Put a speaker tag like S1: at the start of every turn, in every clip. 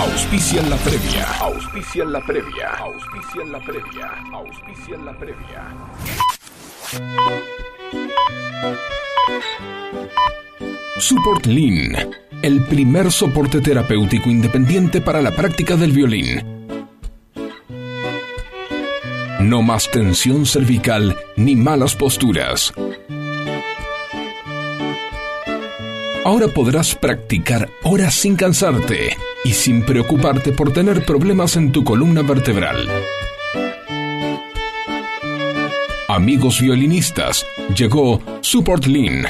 S1: Auspician la previa. Auspician la previa. Auspician la previa. Auspician la previa. Support Lean, el primer soporte terapéutico independiente para la práctica del violín. No más tensión cervical ni malas posturas. Ahora podrás practicar horas sin cansarte y sin preocuparte por tener problemas en tu columna vertebral. Amigos violinistas, llegó Support Lean.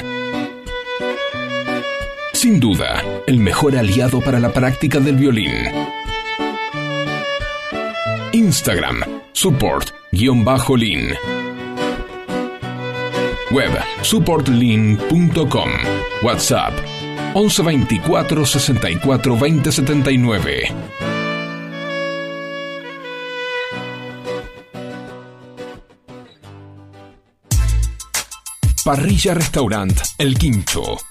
S1: Sin duda, el mejor aliado para la práctica del violín. Instagram, support-lean. Web, supportlean.com. WhatsApp, 1124 64 20 79. Parrilla Restaurant El Quincho.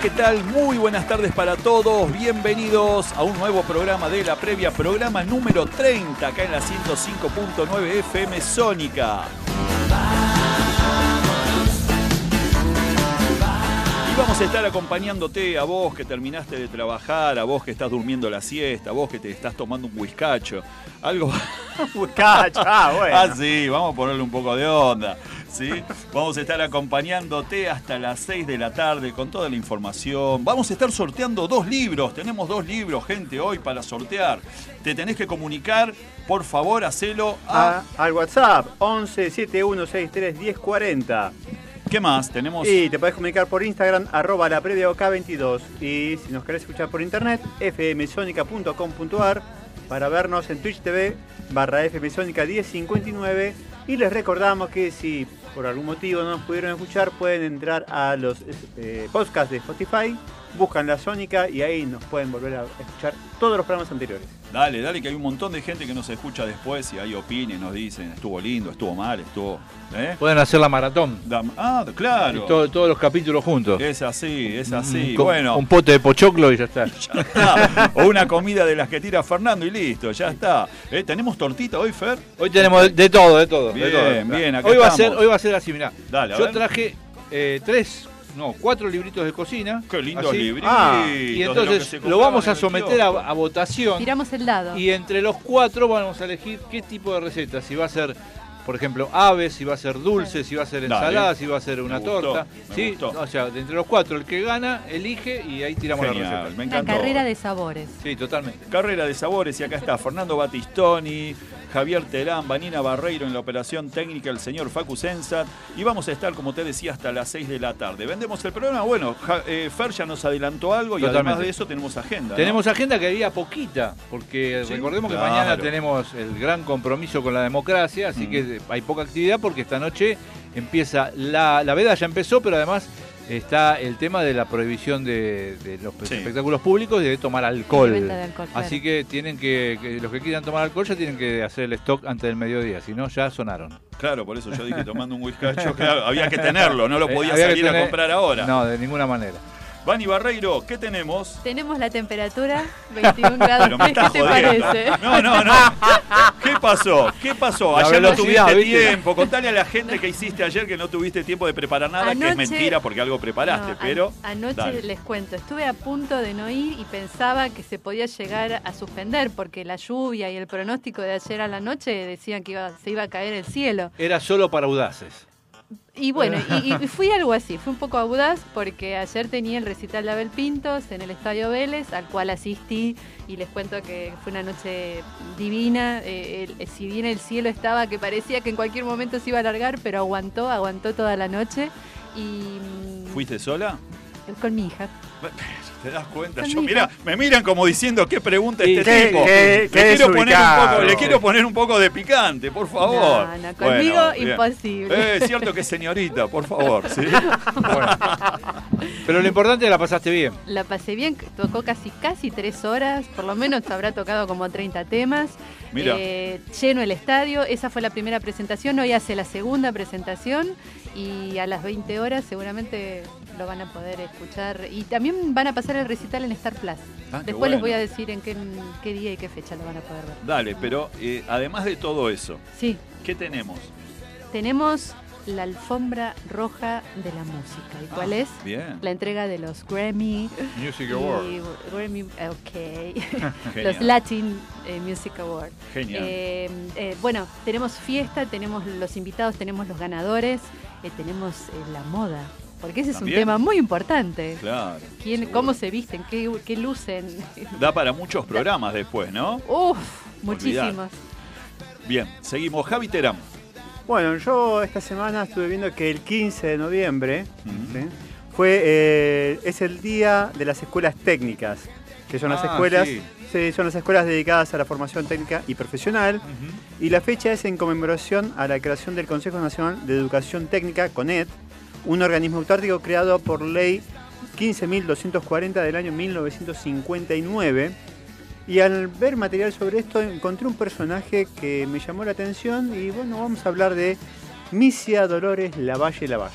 S2: Hola, ¿qué tal? Muy buenas tardes para todos. Bienvenidos a un nuevo programa de la previa, programa número 30, acá en la 105.9 FM Sónica. Y vamos a estar acompañándote a vos que terminaste de trabajar, a vos que estás durmiendo la siesta, a vos que te estás tomando un whiskacho. Algo.
S3: Whiskacho, ah, bueno.
S2: Ah, sí, vamos a ponerle un poco de onda. ¿Sí? Vamos a estar acompañándote hasta las 6 de la tarde con toda la información. Vamos a estar sorteando dos libros. Tenemos dos libros, gente, hoy para sortear. Te tenés que comunicar, por favor, hacelo a...
S3: A- al WhatsApp 11 7163 1040.
S2: ¿Qué más? Tenemos...
S3: Y te podés comunicar por Instagram, arroba la previa OK22. Y si nos querés escuchar por internet, fmsonica.com.ar para vernos en Twitch TV barra fmsonica 1059. Y les recordamos que si por algún motivo no nos pudieron escuchar, pueden entrar a los eh, podcasts de Spotify, buscan la Sónica y ahí nos pueden volver a escuchar todos los programas anteriores.
S2: Dale, dale, que hay un montón de gente que nos escucha después y hay opines, nos dicen, estuvo lindo, estuvo mal, estuvo... ¿eh?
S4: Pueden hacer la maratón.
S2: Da- Ah, claro.
S4: Todo- todos los capítulos juntos.
S2: Es así, es así.
S4: Con-
S2: bueno,
S4: Un pote de pochoclo y ya está.
S2: ya está. o una comida de las que tira Fernando y listo, ya está. ¿Eh? ¿Tenemos tortita hoy, Fer?
S4: Hoy tenemos de, de todo, de todo. de
S2: Bien,
S4: todo.
S2: bien, acá
S4: hoy va, a ser, hoy va a ser así, mirá.
S2: Dale, a
S4: Yo
S2: ver.
S4: traje eh, tres, no, cuatro libritos de cocina.
S2: Qué lindo
S4: así.
S2: librito.
S3: Ah,
S4: Y entonces lo vamos a someter a, a votación.
S5: Tiramos el dado.
S4: Y entre los cuatro vamos a elegir qué tipo de receta. Si va a ser, por ejemplo, aves, si va a ser dulce, si va a ser
S2: Dale.
S4: ensalada, si va a ser una
S2: Me gustó,
S4: torta.
S2: me
S4: ¿sí?
S2: gustó.
S4: O sea, de entre los cuatro, el que gana, elige y ahí tiramos la
S2: Genial,
S4: receta.
S2: me
S5: Una
S2: encantó.
S5: carrera de sabores.
S4: Sí, totalmente.
S2: Carrera de sabores y acá está Fernando Batistoni, Javier Terán, Vanina Barreiro en la operación técnica, el señor Facu Sensat y vamos a estar, como te decía, hasta las 6 de la tarde. ¿Vendemos el programa? Bueno, Ja- eh, Fer ya nos adelantó algo y además de eso tenemos agenda. ¿no?
S4: Tenemos agenda que había poquita, porque
S2: Sí,
S4: recordemos que
S2: claro.
S4: mañana tenemos el gran compromiso con la democracia, así
S2: Mm.
S4: que hay poca actividad porque esta noche empieza la, la veda ya empezó, pero además está el tema de la prohibición de, de los
S2: Sí.
S4: espectáculos públicos y de tomar alcohol.
S5: De claro.
S4: Así que tienen que, que los que quieran tomar alcohol ya tienen que hacer el stock antes del mediodía, si no ya sonaron.
S2: Claro, por eso yo dije tomando un whiskacho, claro, había que tenerlo, no lo
S4: Eh,
S2: podía salir a comprar ahora.
S4: No, de ninguna manera.
S2: Vani Barreiro, ¿qué tenemos?
S5: Tenemos la temperatura, 21 grados.
S2: Pero me
S5: ¿Qué te parece?
S2: No, no, no. ¿Qué pasó? ¿Qué pasó?
S4: La
S2: Ayer no tuviste
S4: ¿viste?
S2: tiempo. Contale a la gente que hiciste ayer que no tuviste tiempo de preparar nada, que es mentira porque algo preparaste,
S5: No, an-
S2: pero.
S5: Anoche
S2: dale.
S5: les cuento, estuve a punto de no ir y pensaba que se podía llegar a suspender porque la lluvia y el pronóstico de ayer a la noche decían que iba- se iba a caer el cielo.
S4: Era solo para audaces.
S5: Y bueno, y, y fui algo así, fui un poco audaz porque ayer tenía el recital de Abel Pintos en el Estadio Vélez, al cual asistí y les cuento que fue una noche divina. eh, el- si bien el cielo estaba que parecía que en cualquier momento se iba a alargar, pero aguantó, aguantó toda la noche. Y mm,
S2: ¿Fuiste sola?
S5: Con mi hija.
S2: ¿Te das cuenta? Yo,
S5: mi
S2: mira, me miran como diciendo qué pregunta
S4: Sí,
S2: este
S3: qué-
S2: tipo.
S3: qué-
S2: le,
S3: qué
S2: quiero poner un poco, le quiero poner un poco de picante, por favor.
S5: No, no, conmigo
S2: bien.
S5: imposible.
S2: Eh, es cierto que señorita, por favor. ¿sí?
S4: Bueno. Pero lo importante es que la pasaste bien.
S5: La pasé bien, tocó casi casi tres horas, por lo menos habrá tocado como 30 temas.
S2: Mira.
S5: Eh, lleno el estadio, esa fue la primera presentación, hoy hace la segunda presentación y a las 20 horas seguramente lo van a poder escuchar. Y también van a pasar el recital en Star Plus.
S2: Ah,
S5: Después les voy a decir en qué, qué día y qué fecha lo van a poder ver.
S2: Dale, pero eh, además de todo eso,
S5: Sí,
S2: ¿qué tenemos?
S5: tenemos la alfombra roja de la música. ¿Y cuál
S2: Ah,
S5: es?
S2: Bien.
S5: La entrega de los Grammy.
S4: Music
S5: y Grammy, ok. los. Latin eh, Music Awards.
S2: Genial.
S5: Eh, eh, bueno, tenemos fiesta, tenemos los invitados, tenemos los ganadores, tenemos la moda. Porque ese es un tema muy importante.
S2: Claro.
S5: ¿Quién. ¿Cómo se visten? ¿Qué, qué lucen?
S2: Da para muchos programas después, ¿no?
S5: Uf, muchísimos.
S2: Bien, seguimos. Javi Terán.
S3: Bueno, yo esta semana estuve viendo que el 15 de noviembre fue eh, es el día de las escuelas técnicas, que son las
S4: Ah,
S3: escuelas,
S4: sí.
S3: sí, son las escuelas dedicadas a la formación técnica y profesional. Y la fecha es en conmemoración a la creación del Consejo Nacional de Educación Técnica, CONET, un organismo autárquico creado por ley 15.240 del año 1959. Y al ver material sobre esto encontré un personaje que me llamó la atención y bueno, vamos a hablar de Misia Dolores Lavalle Lavalle.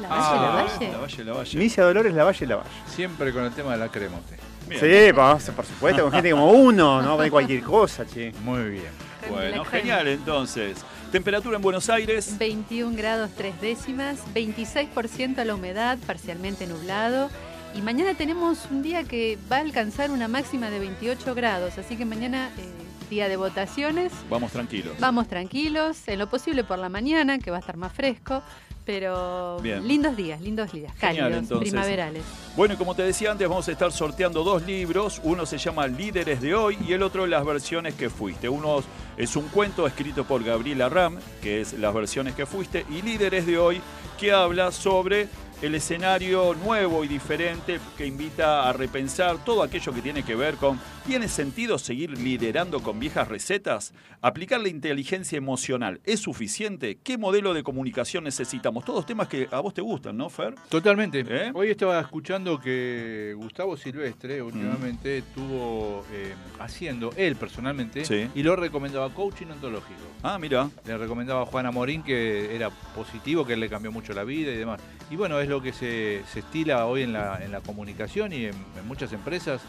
S5: ¿La
S4: Ah,
S5: Valle, la
S2: La
S5: Valle?
S2: Valle, la Valle.
S3: Misia Dolores Lavalle Lavalle.
S4: Siempre con el tema de la cremote.
S2: Bien.
S3: Sí, vamos, por supuesto, con gente como uno, no de cualquier cosa, che.
S4: Muy bien.
S2: Bueno,
S5: crema.
S2: genial entonces. Temperatura en Buenos Aires.
S5: 21 grados 3 décimas, 26% la humedad, parcialmente nublado. Y mañana tenemos un día que va a alcanzar una máxima de 28 grados, así que mañana eh, día de votaciones.
S2: Vamos tranquilos.
S5: Vamos tranquilos, en lo posible por la mañana, que va a estar más fresco, pero
S2: Bien.
S5: lindos días, lindos días,
S2: Genial,
S5: cálidos,
S2: entonces.
S5: primaverales.
S2: Bueno, y como te decía antes, vamos a estar sorteando dos libros. Uno se llama Líderes de hoy y el otro Las versiones que fuiste. Uno es un cuento escrito por Gabriela Ram, que es Las versiones que fuiste, y Líderes de hoy, que habla sobre el escenario nuevo y diferente que invita a repensar todo aquello que tiene que ver con ¿tiene sentido seguir liderando con viejas recetas? ¿Aplicar la inteligencia emocional es suficiente? ¿Qué modelo de comunicación necesitamos? Todos temas que a vos te gustan, ¿no, Fer?
S4: Totalmente.
S2: ¿Eh?
S4: Hoy estaba escuchando que Gustavo Silvestre últimamente estuvo eh, haciendo, él personalmente,
S2: Sí.
S4: y lo recomendaba coaching ontológico.
S2: Ah, mira.
S4: Le recomendaba a Juana Morín que era positivo, que él le cambió mucho la vida y demás. Y bueno, es lo que se, se estila hoy en la, en la comunicación y en, en muchas empresas,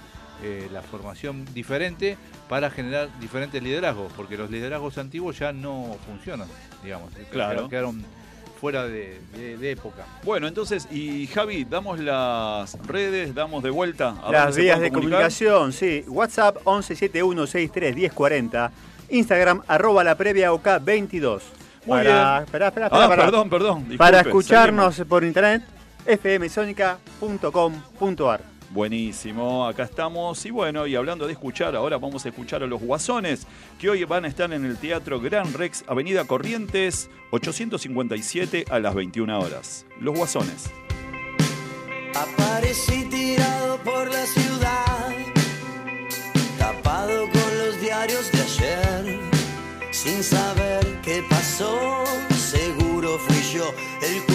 S4: eh, la formación diferente para generar diferentes liderazgos, porque los liderazgos antiguos ya no funcionan, digamos.
S2: Claro.
S4: Quedaron fuera de, de- de época.
S2: Bueno, entonces, y Javi, damos las redes, damos de vuelta a
S3: Las vías de comunicación, sí. WhatsApp 1171631040. Instagram arroba la previa OK 22.
S2: Muy
S3: para,
S2: bien.
S3: Espera, espera,
S2: Ah,
S3: espera.
S2: perdón, perdón. disculpe,
S3: Para escucharnos
S2: seguimos.
S3: por internet, fmsonica.com.ar.
S2: Buenísimo, acá estamos. Y bueno, y hablando de escuchar, ahora vamos a escuchar a los Guasones, que hoy van a estar en el Teatro Gran Rex, Avenida Corrientes, 857 a las 21 horas. Los Guasones.
S6: Aparecí tirado por la ciudad, tapado con los diarios de ayer, sin saber qué pasó. Seguro fui yo el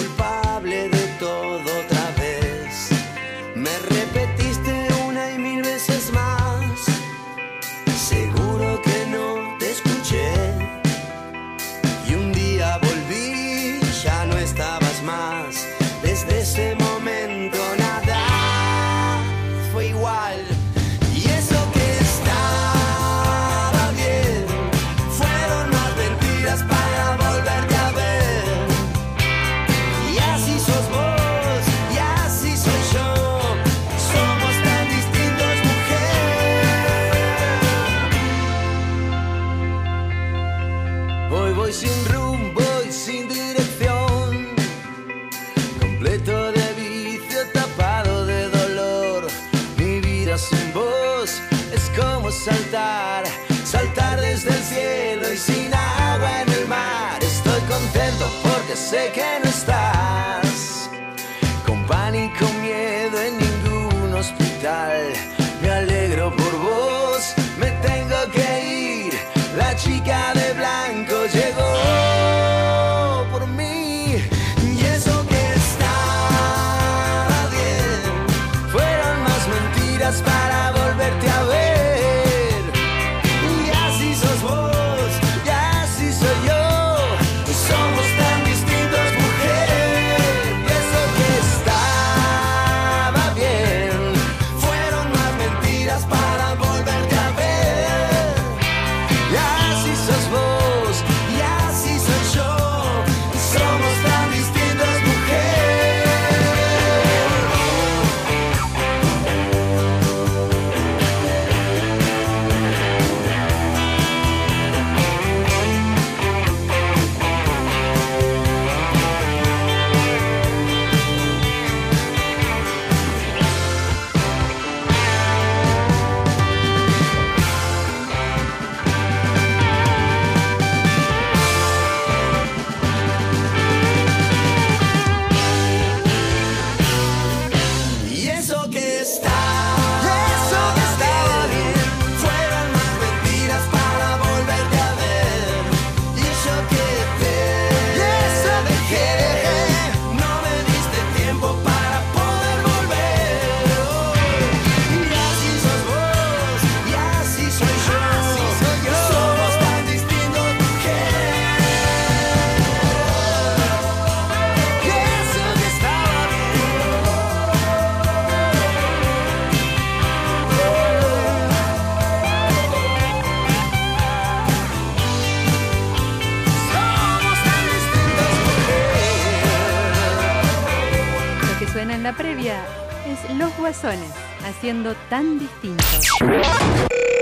S6: tan distintos.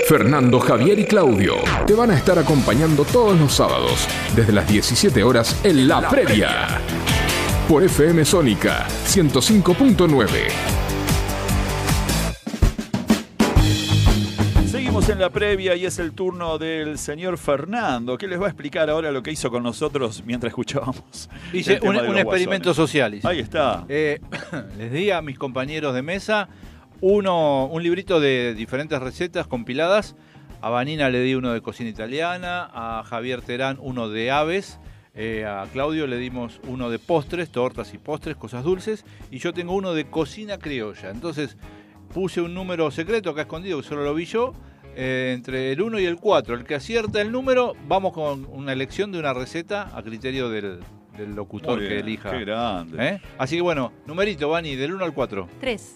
S1: Fernando, Javier y Claudio te van a estar acompañando todos los sábados desde las 17 horas en La Previa. Por FM Sónica 105.9.
S2: Seguimos en la previa y es el turno del señor Fernando, que les va a explicar ahora lo que hizo con nosotros mientras escuchábamos.
S4: Hice un, experimento
S2: guasones.
S4: social. hice.
S2: Ahí está.
S4: Eh, les di a mis compañeros de mesa uno, un librito de diferentes recetas compiladas. A Vanina le di uno de cocina italiana, a Javier Terán uno de aves, eh, a Claudio le dimos uno de postres, tortas y postres, cosas dulces, y yo tengo uno de cocina criolla. Entonces puse un número secreto acá escondido, que solo lo vi yo, eh, entre el 1 y el 4. El que acierta el número, vamos con una elección de una receta a criterio del, del locutor que elija.
S2: Qué grande.
S4: ¿Eh? Así que bueno, numerito, Vani, del 1 al 4.
S5: Tres.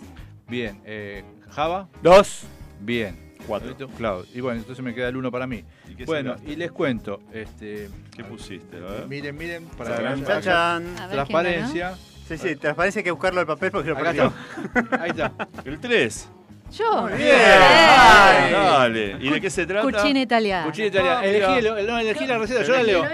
S4: Bien, eh, Java,
S3: Dos.
S4: bien.
S2: Cuatro.
S4: Numerito, Claudio. Y bueno, entonces me queda el 1 para mí.
S2: ¿Y qué
S4: Bueno, y les cuento, este,
S2: ¿Qué pusiste? A ver.
S4: miren, miren, para
S2: Chan,
S4: que
S3: Chan,
S4: haya
S3: chan.
S5: A ver,
S4: transparencia.
S3: Sí, sí, transparencia hay que buscarlo al papel porque lo
S4: Acá está. Ahí está.
S2: El 3.
S5: ¿quién ganó? Yo.
S3: Muy
S2: Bien.
S3: Ay.
S2: Dale. ¿Y de qué se trata?
S5: Cucina italiana.
S4: Cuchilla italiana.
S2: Ah,
S4: elegí, el- no, elegí la receta, yo la leo.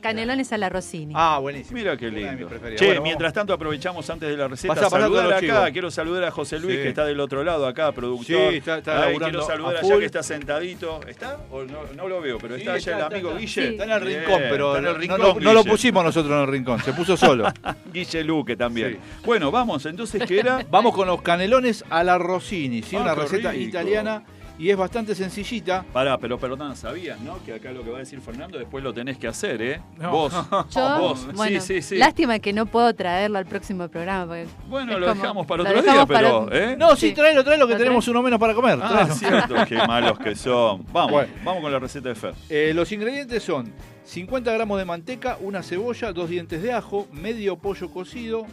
S5: Canelones, a la Rossini.
S4: Ah, buenísimo.
S2: Mira qué lindo. Che,
S4: Bueno,
S2: mientras tanto aprovechamos antes de la receta
S4: Pasá,
S2: saludar acá. Quiero saludar a José Luis
S4: Sí.
S2: que está del otro lado acá, productor.
S4: Sí, está- está
S2: Ay,
S4: laburando
S2: quiero saludar
S4: a
S2: allá que está sentadito. ¿Está? ¿O no, no lo veo, pero
S4: Sí,
S2: está allá
S4: está,
S2: el amigo
S4: está.
S2: Guille.
S4: Está en el
S2: Bien,
S4: rincón, pero
S2: en el
S4: no-
S2: rincón,
S4: no, no lo pusimos nosotros en el rincón, se puso solo.
S2: Guille Luque también.
S4: Sí.
S2: Bueno, vamos, entonces, ¿qué era?
S4: Vamos con los canelones a la Rossini, ¿sí?
S2: Ah,
S4: una receta
S2: rico.
S4: italiana y es bastante sencillita.
S2: Pará, pero perdón, sabías, ¿no? Que acá lo que va a decir Fernando después lo tenés que hacer, ¿eh?
S4: No.
S2: Vos.
S5: Yo,
S2: Vos.
S5: bueno,
S2: sí, sí, sí.
S5: lástima que no puedo traerlo al próximo programa. porque
S2: Bueno, lo
S5: como-
S2: dejamos para
S5: lo
S2: otro día,
S5: para-
S2: pero, ¿eh?
S4: No, sí,
S5: Sí.
S4: tráelo, tráelo que
S5: ¿Lo
S4: tenemos uno menos para comer.
S2: Ah,
S4: tráelo.
S2: cierto, qué malos que son. Vamos,
S4: Bueno.
S2: vamos con la receta de Fer.
S4: Eh, los ingredientes son 50 gramos de manteca, una cebolla, dos dientes de ajo, medio pollo cocido,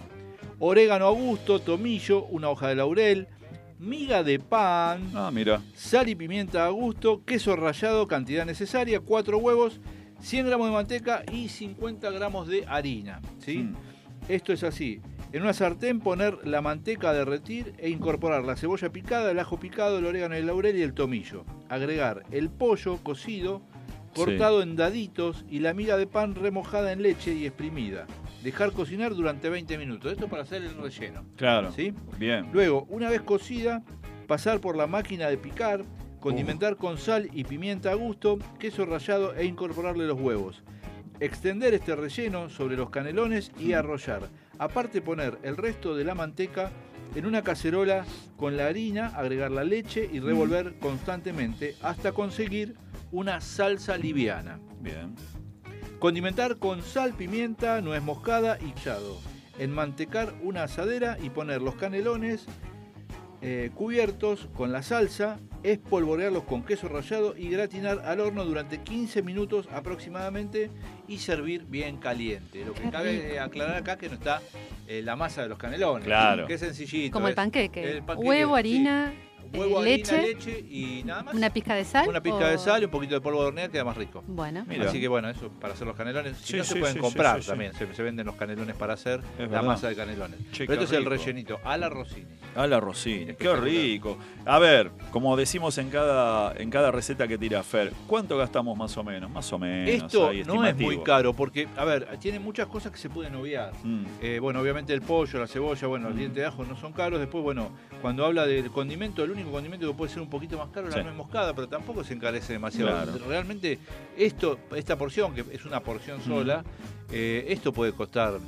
S4: orégano a gusto, tomillo, una hoja de laurel, miga de pan,
S2: Ah, mira.
S4: sal y pimienta a gusto, queso rallado, cantidad necesaria, cuatro huevos, 100 gramos de manteca y 50 gramos de harina. ¿sí?
S2: Mm.
S4: Esto es así. En una sartén poner la manteca a derretir e incorporar la cebolla picada, el ajo picado, el orégano, el laurel y el tomillo. Agregar el pollo cocido, cortado en daditos y la miga de pan remojada en leche y exprimida. Dejar cocinar durante 20 minutos. Esto para hacer el relleno.
S2: Claro.
S4: ¿sí?
S2: Bien.
S4: Luego, una vez cocida, pasar por la máquina de picar, condimentar con sal y pimienta a gusto, queso rallado e incorporarle los huevos. Extender este relleno sobre los canelones y arrollar. Aparte poner el resto de la manteca en una cacerola con la harina, agregar la leche y revolver constantemente hasta conseguir una salsa liviana.
S2: Bien.
S4: Condimentar con sal, pimienta, nuez moscada y chado. Enmantecar una asadera y poner los canelones eh, cubiertos con la salsa, espolvorearlos con queso rallado y gratinar al horno durante 15 minutos aproximadamente y servir bien caliente. Lo que cabe aclarar acá es que no está eh, la masa de los canelones.
S2: Claro.
S4: Que es sencillito.
S5: Como el panqueque.
S4: el panqueque,
S5: Huevo,
S4: sí. Huevo,
S5: eh,
S4: harina,
S5: leche,
S4: leche y nada más.
S5: una pizca de sal.
S4: Una pizca
S5: o-
S4: de sal y un poquito de polvo de hornear queda más rico.
S5: Bueno,
S2: Mira.
S4: Así que bueno, eso para hacer los canelones. Si
S2: Sí,
S4: no
S2: sí,
S4: se pueden
S2: sí,
S4: comprar
S2: sí, sí,
S4: también, Se, se venden los canelones para hacer la
S2: verdad.
S4: masa de canelones.
S2: Che,
S4: Pero este es el rellenito, a la Rossini.
S2: A la Rosini, qué rico. A ver, como decimos en cada, en cada receta que tira Fer, ¿cuánto gastamos más o menos? Más o menos.
S4: Esto
S2: ahí,
S4: no es muy caro porque, a ver, tiene muchas cosas que se pueden obviar.
S2: Mm.
S4: Eh, bueno, obviamente el pollo, la cebolla, bueno, el diente de ajo no son caros. Después, bueno, cuando habla del condimento, el único condimento que puede ser un poquito más caro es
S2: Sí.
S4: la nuez moscada, pero tampoco se encarece demasiado.
S2: Claro.
S4: Realmente, esto, esta porción, que es una porción sola, eh, esto puede costar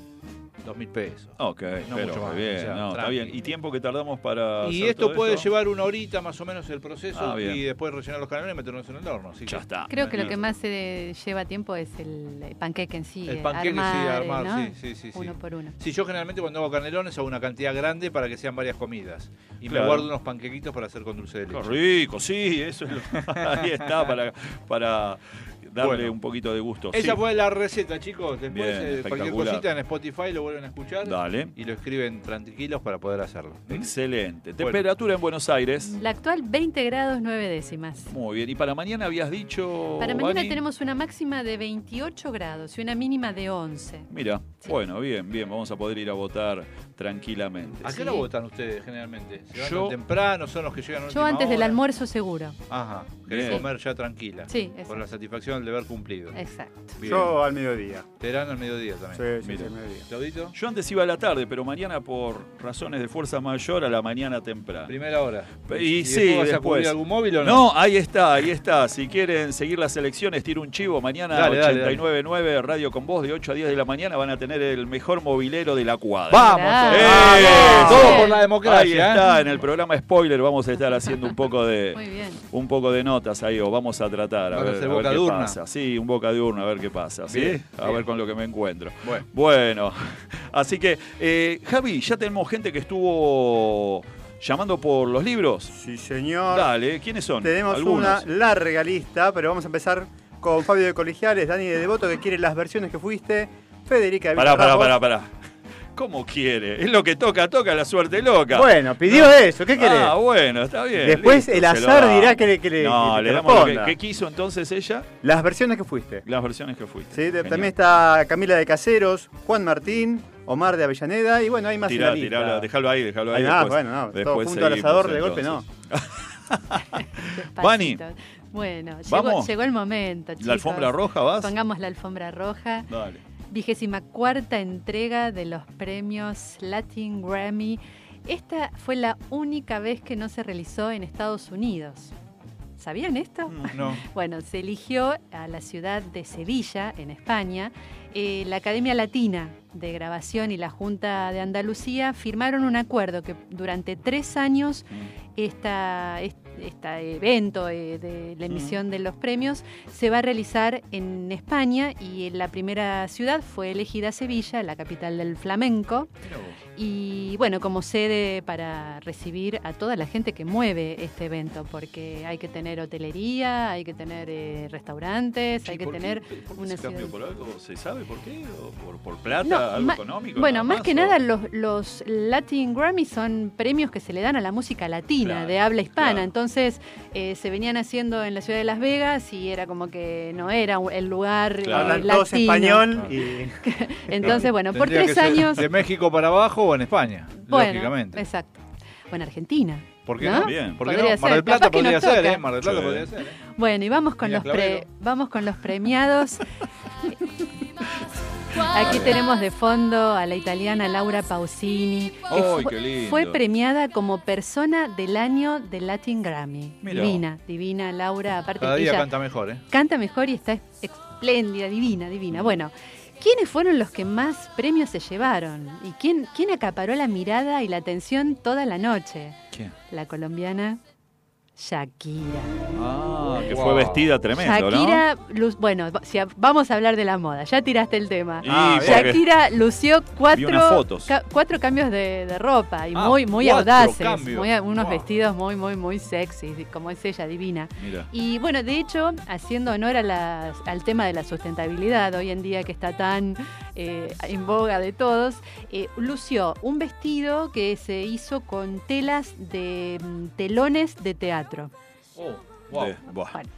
S4: dos mil pesos.
S2: Ok,
S4: No
S2: pero
S4: mucho más,
S2: bien,
S4: o sea,
S2: no, está bien. ¿Y tiempo que tardamos para
S4: Y
S2: hacer
S4: esto
S2: todo
S4: puede llevar una horita más o menos el proceso
S2: Ah,
S4: y después rellenar los canelones y meterlos en el horno. Así
S2: Ya
S4: que
S2: está.
S5: creo que lo que más se lleva tiempo es el panqueque en sí.
S4: El panqueque, sí,
S5: armar,
S4: sí, sí, sí, sí.
S5: Uno por uno.
S4: Sí, yo generalmente cuando hago canelones hago una cantidad grande para que sean varias comidas. Y
S2: Claro.
S4: me guardo unos panquequitos para hacer con dulce de
S2: Qué
S4: leche.
S2: rico, sí, eso es lo, ahí está para, para darle
S4: Bueno.
S2: un poquito de gusto.
S4: Esa
S2: Sí.
S4: fue la receta, chicos. Después,
S2: Bien,
S4: eh, cualquier cosita en Spotify lo vuelven a escuchar
S2: Dale.
S4: y lo escriben tranquilos para poder hacerlo.
S2: Excelente.
S4: Bueno.
S2: Temperatura en Buenos Aires.
S5: La actual 20 grados 9 décimas.
S2: Muy bien. ¿Y para mañana habías dicho.
S5: Para mañana tenemos una máxima de 28 grados y una mínima de 11.
S2: Mira,
S5: Sí.
S2: bueno, bien, bien. Vamos a poder ir a votar tranquilamente.
S4: ¿A qué
S5: Sí.
S4: hora votan ustedes generalmente? ¿Se van
S2: Yo-
S4: temprano? ¿Son los que llegan a
S5: Yo antes del almuerzo seguro.
S4: Ajá. Querés comer ya tranquila.
S5: Sí,
S4: Con la satisfacción del deber cumplido.
S5: Exacto.
S4: Bien.
S3: Yo al mediodía.
S4: Terán al mediodía
S3: Sí,
S4: también.
S3: sí,
S2: Mira.
S3: sí, al mediodía.
S4: ¿Claudito?
S2: Yo antes iba a la tarde, pero mañana por razones de fuerza mayor a la mañana temprana.
S4: Primera hora.
S2: Y sí,
S4: después a algún móvil o no?
S2: No, ahí está, ahí está. Si quieren seguir las elecciones, tiro un chivo. Mañana
S4: Dale, dale,
S2: 89.9 Radio con Voz de 8 a 10 de la mañana van a tener el mejor movilero de la cuadra.
S4: ¡Vamos!
S2: ¡Eh!
S4: ¡Vamos! Todo por la democracia.
S2: Ahí está,
S4: ¿eh?
S2: en el programa Spoiler vamos a estar haciendo un poco
S5: Muy
S2: de
S5: bien.
S2: un poco de notas ahí, o vamos a tratar a
S4: a
S2: ver,
S4: hacer
S2: a ver
S4: boca
S2: qué. Pasa. Sí, un boca de urna, a ver qué pasa. ¿sí?
S4: Bien,
S2: a
S4: bien.
S2: ver con lo que me encuentro.
S4: Bueno.
S2: Bueno, así que, eh, Javi, ya tenemos gente que estuvo llamando por los libros.
S3: Sí, señor.
S2: Dale, ¿quiénes son?
S3: Tenemos
S2: Algunos.
S3: una larga lista, pero vamos a empezar con Fabio de Colegiales, Dani de Devoto, que quiere las versiones que fuiste, Federica de
S2: Pará, pará, pará, pará. ¿Cómo quiere? Es lo que toca, toca la suerte loca.
S3: Bueno, pidió eso, ¿qué querés?
S2: Ah, bueno, está bien.
S3: Después
S2: listo,
S3: el azar dirá que le- que le-
S2: No,
S3: que
S2: le damos lo que. ¿Qué quiso entonces ella?
S3: Las versiones que fuiste.
S2: Las versiones que fuiste.
S3: Sí,
S2: Genial.
S3: también está Camila de Caseros, Juan Martín, Omar de Avellaneda y bueno, hay más en
S2: Tirá, tirá, déjalo ahí, déjalo ahí. Después-
S3: bueno, no, todo
S2: después
S3: junto al asador de golpe no.
S2: Vani.
S5: Bueno, llegó,
S2: ¿Vamos?
S5: llegó el momento, chicos.
S2: ¿La alfombra roja vas?
S5: Pongamos la alfombra roja.
S2: Dale.
S5: Vigésima cuarta entrega de los premios Latin Grammy. Esta fue la única vez que no se realizó en Estados Unidos. ¿Sabían esto?
S4: No.
S5: Bueno, se eligió a la ciudad de Sevilla, en España. Eh, la Academia Latina de Grabación y la Junta de Andalucía firmaron un acuerdo que durante tres años esta, este evento eh, de la emisión de los premios se va a realizar en España y la primera ciudad fue elegida Sevilla, la capital del flamenco. Y bueno, como sede para recibir a toda la gente que mueve este evento, porque hay que tener hotelería, hay que tener eh, restaurantes, hay
S2: ¿Y
S5: que
S2: por qué-
S5: tener
S2: por qué
S5: una
S2: se cambió
S5: ciudad-
S2: por algo? ¿Se sabe por qué? ¿O por, por plata?
S5: No,
S2: ¿Algo económico?
S5: Bueno, más que
S2: o-
S5: nada los, los Latin Grammy son premios que se le dan a la música latina,
S2: Claro,
S5: de habla hispana.
S2: claro.
S5: Entonces eh, se venían haciendo en la ciudad de Las Vegas y era como que no era el lugar eh,
S2: Claro.
S5: Latino.
S3: todos español y
S5: Entonces, bueno, por tres años.
S4: ¿De México para abajo o en España?
S5: Bueno,
S4: lógicamente.
S5: exacto. O en Argentina.
S4: ¿Por qué
S5: ¿no?
S2: Bien.
S4: ¿Por qué
S5: Podría
S4: no? Mar del Plata podría ser,
S5: toca.
S4: ¿eh? Mar del Plata
S2: Sí.
S4: podría ser. ¿eh?
S5: Bueno, y vamos con,
S4: Mira,
S5: los pre- vamos con los premiados. Aquí tenemos de fondo a la italiana Laura Pausini. que
S2: ¡Ay,
S5: fue,
S2: qué lindo!
S5: fue premiada como persona del año del Latin Grammy.
S2: Mirá.
S5: Divina, divina Laura. Aparte,
S4: Cada día
S5: ella
S4: canta mejor, ¿eh?
S5: canta mejor y está espléndida, divina, divina. Bueno, ¿quiénes fueron los que más premios se llevaron? ¿Y quién, quién acaparó la mirada y la atención toda la noche?
S2: ¿Quién?
S5: La colombiana Shakira.
S2: Ah, que
S4: Wow.
S2: fue vestida tremendo, ¿no?
S5: Shakira, lu- bueno, si a- vamos a hablar de la moda, ya tiraste el tema.
S3: Ah,
S5: Shakira lució cuatro,
S2: unas fotos.
S5: ca- cuatro cambios de, de ropa y
S4: Ah,
S5: muy, muy audaces, muy- unos
S4: Wow.
S5: vestidos muy, muy, muy sexy, como es ella, divina.
S2: Mira.
S5: Y bueno, de hecho, haciendo honor a al tema de la sustentabilidad, hoy en día que está tan eh, en boga de todos, eh, lució un vestido que se hizo con telas de mm, telones de teatro.
S4: Oh, wow.
S2: De- buah.
S5: Bueno.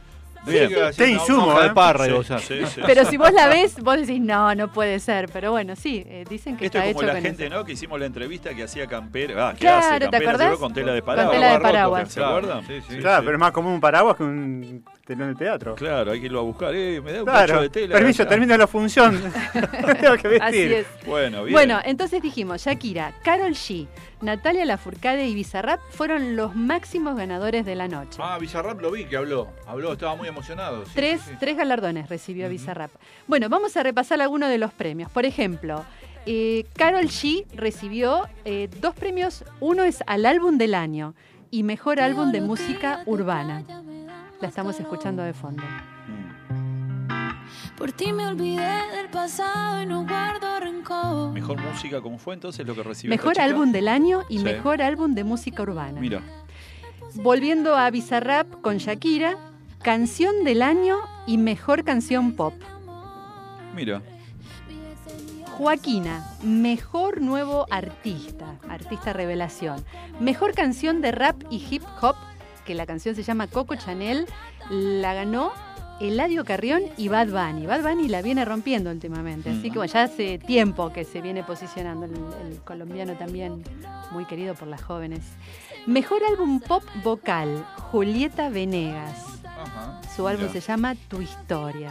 S2: Bien.
S3: Te insumo, ¿eh?
S4: de parra y
S2: Sí,
S4: vos,
S2: sí, sí.
S5: Pero si vos la ves, vos decís, no, no puede ser. Pero bueno, sí, eh, dicen que
S2: Esto
S5: está
S2: es como
S5: hecho
S2: la
S5: con
S2: gente,
S5: eso.
S2: ¿no? Que hicimos la entrevista que hacía campera. Ah,
S5: Claro,
S2: hace
S5: ¿te acordás?
S2: con tela de
S5: Con
S2: paraguas.
S5: tela de paraguas.
S2: ¿Se acuerdan?
S4: Sí, sí.
S3: claro, pero es más común un paraguas que un telón de teatro.
S2: Claro, hay que irlo a buscar. Eh, me da un
S3: Claro,
S2: cacho de tela.
S3: permiso,
S2: acá.
S3: termino la función. Tengo que vestir.
S5: Así es.
S2: Bueno, bien.
S5: Bueno, entonces dijimos, Shakira, Carol G, Natalia Lafourcade y Bizarrap fueron los máximos ganadores de la noche.
S4: Ah, Bizarrap lo vi que habló. Habló, estaba muy emocionado. sí,
S5: tres,
S4: sí,
S5: tres galardones recibió Bizarrap. Bueno, vamos a repasar algunos de los premios. Por ejemplo, eh, Carol G recibió eh, dos premios. Uno es al álbum del año y mejor álbum de música urbana. La estamos escuchando de fondo.
S2: Mm.
S7: Por ti me olvidé del pasado y no guardo rencor.
S2: Mejor música, ¿cómo fue entonces lo que recibió?
S5: Mejor
S2: esta chica?
S5: álbum del año y
S2: Sí.
S5: mejor álbum de música urbana.
S2: Mira,
S5: Volviendo a Bizarrap con Shakira, Canción del año y mejor canción pop.
S2: Mira.
S5: Joaquina, mejor nuevo artista, artista revelación. Mejor canción de rap y hip hop, que la canción se llama Coco Chanel, la ganó Eladio Carrión y Bad Bunny. Bad Bunny la viene rompiendo últimamente, así que bueno, ya hace tiempo que se viene posicionando el, el colombiano también, muy querido por las jóvenes. Mejor álbum pop vocal, Julieta Venegas.
S4: Ajá.
S5: Su álbum se llama Tu Historia.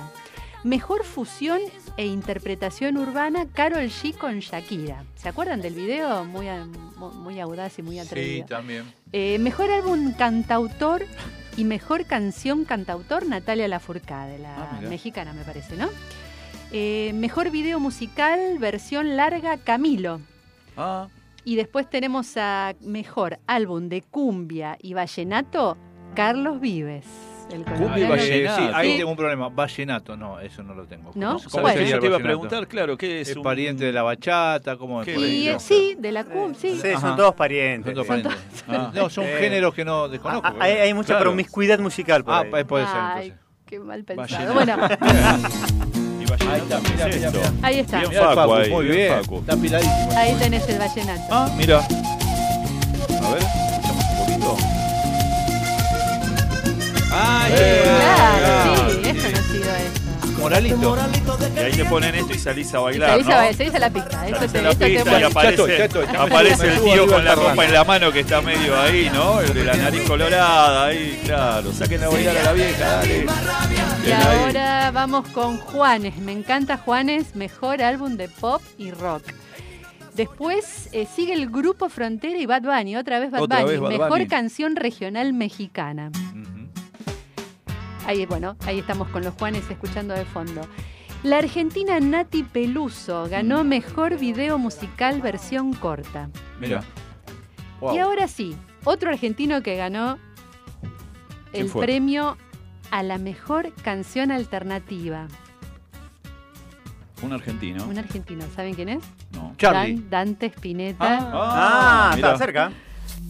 S5: Mejor fusión e interpretación urbana, Carol G con Shakira. ¿Se acuerdan del video? Muy, muy audaz y muy
S4: Sí,
S5: atrevido.
S4: también.
S5: Eh, mejor álbum cantautor y mejor canción cantautor, Natalia Lafourcade, la
S2: Ah,
S5: mexicana me parece, ¿no? Eh, mejor video musical, versión larga, Camilo.
S2: Ah,
S5: Y después tenemos a mejor álbum de cumbia y vallenato, Carlos Vives. El
S2: Cumbia y
S5: colombiano.
S2: vallenato.
S4: sí, ahí
S5: Sí.
S4: tengo un problema. Vallenato, no, eso no lo tengo.
S5: ¿No?
S4: ¿Cómo
S5: Bueno.
S4: sería
S2: yo
S4: el
S2: te iba a preguntar, claro, ¿qué es?
S4: ¿Es
S2: un-
S4: pariente de la bachata? ¿Cómo.
S5: Y
S2: lindo.
S5: eh, sí, de la cumbia, sí.
S3: Sí,
S4: Ajá.
S3: son todos parientes.
S4: Son todos
S3: sí.
S4: parientes.
S2: Ah.
S4: No, son
S3: Eh,
S4: géneros que no desconozco.
S3: Ah, hay, hay mucha
S2: Claro.
S3: promiscuidad musical por
S4: Ah,
S3: ahí.
S4: puede ser
S5: Ay, qué mal pensado.
S2: Vallenato.
S5: Bueno,
S4: Ahí está,
S2: ¿qué
S4: mira,
S2: es
S4: mira,
S2: esto?
S4: mira.
S5: ahí está.
S2: Bien
S4: Mirá el
S2: Facu ahí,
S4: muy
S2: bien
S4: bien.
S2: Facu.
S4: Está apiladísimo.
S5: Ahí tenés el vallenato.
S2: Ah, mira. A ver,
S4: Ah,
S5: Claro, sí, es conocido eso.
S4: Moralito.
S2: Y ahí te ponen esto y salís a bailar,
S5: salís
S2: ¿no?
S5: a, salís a la pista. Te,
S2: a la pista y aparece,
S4: estoy, ya estoy, ya me
S2: aparece
S4: subo, me
S2: el tío con la
S4: parlante.
S2: en la mano que está medio ahí, ¿no? El de la nariz colorada, ahí, claro. Saquen a bailar a la vieja, dale.
S5: Y
S2: Bien ahí.
S5: ahora vamos con Juanes. Me encanta Juanes, mejor álbum de pop y rock. Después eh, sigue el grupo Frontera y Bad Bunny, otra vez Bad
S2: Otra
S5: Bunny,
S2: vez Bad
S5: mejor
S2: Bunny.
S5: canción regional mexicana. Ahí, bueno, ahí estamos con los Juanes escuchando de fondo. La argentina Nati Peluso ganó
S2: Mm.
S5: mejor video musical versión corta.
S2: Mira.
S4: Wow.
S5: Y ahora sí, otro argentino que ganó
S2: ¿Quién
S5: el
S2: fue?
S5: premio a la mejor canción alternativa.
S2: Un argentino.
S5: Un argentino, ¿saben quién es?
S2: No.
S4: Charlie.
S5: Dan- Dante Spinetta,
S3: Ah,
S2: mira.
S3: está cerca.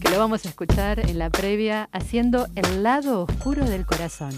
S5: que lo vamos a escuchar en la previa haciendo El lado oscuro del corazón.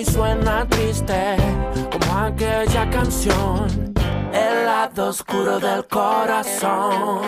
S8: Hoy suena triste, como aquella canción. El lado oscuro del corazón.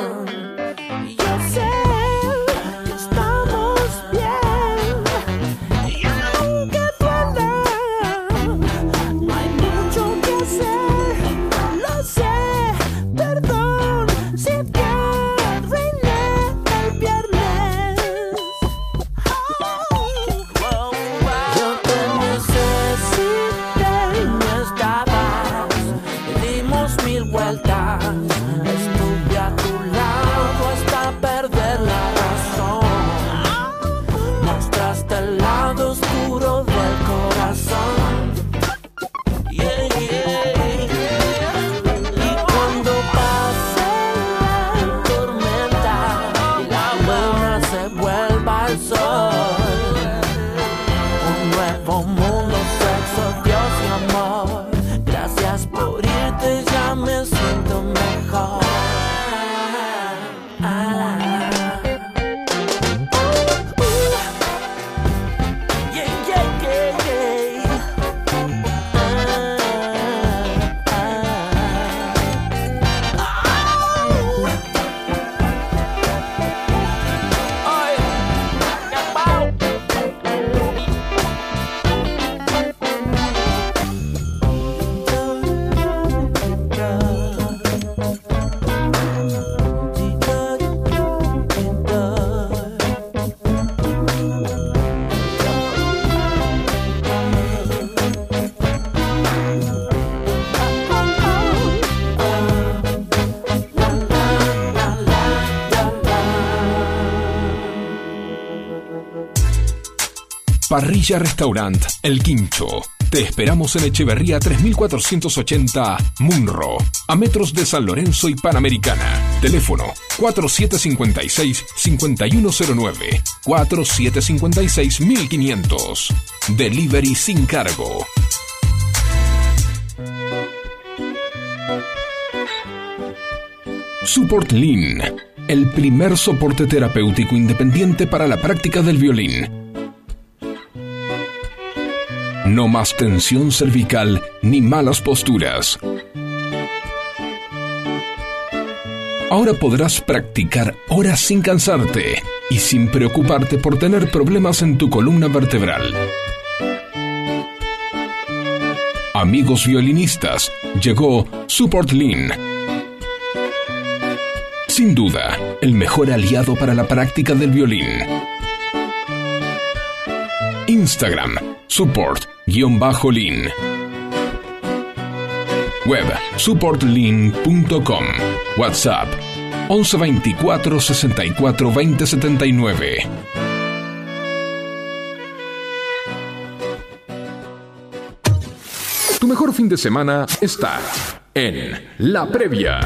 S1: Parrilla Restaurant El Quincho. Te esperamos en Echeverría 3480 Munro, a metros de San Lorenzo y Panamericana. Teléfono 4756-5109, 4756-1500. Delivery sin cargo. Support Lean, el primer soporte terapéutico independiente para la práctica del violín. No más tensión cervical ni malas posturas. Ahora podrás practicar horas sin cansarte y sin preocuparte por tener problemas en tu columna vertebral. Amigos violinistas, llegó Support Lean. Sin duda, el mejor aliado para la práctica del violín. Instagram, support-lean. Web, supportlean.com. WhatsApp, 1124 64 20 79. Tu mejor fin de semana está en La Previa.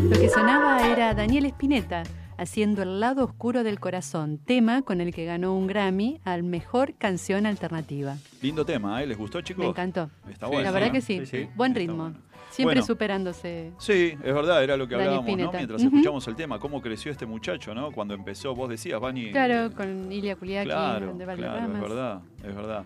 S5: Lo que sonaba era Daniel Spinetta haciendo El lado oscuro del corazón, tema con el que ganó un Grammy al mejor canción alternativa.
S2: Lindo tema, ¿eh? ¿Les gustó, chicos?
S5: Me encantó.
S2: Está
S5: Sí,
S2: bueno.
S5: la verdad
S2: ¿no?
S5: que sí. Buen ritmo.
S2: bueno.
S5: Siempre
S2: Bueno.
S5: superándose.
S2: Sí, es verdad, era lo que
S5: Dani
S2: hablábamos. Mientras
S5: Ujú.
S2: escuchamos el tema, cómo creció este muchacho, ¿no? Cuando empezó, vos decías, Vani.
S5: Claro, con Ilia Kuliaki
S2: Claro,
S5: de
S2: claro,
S5: Valderramas.
S2: es verdad, es verdad.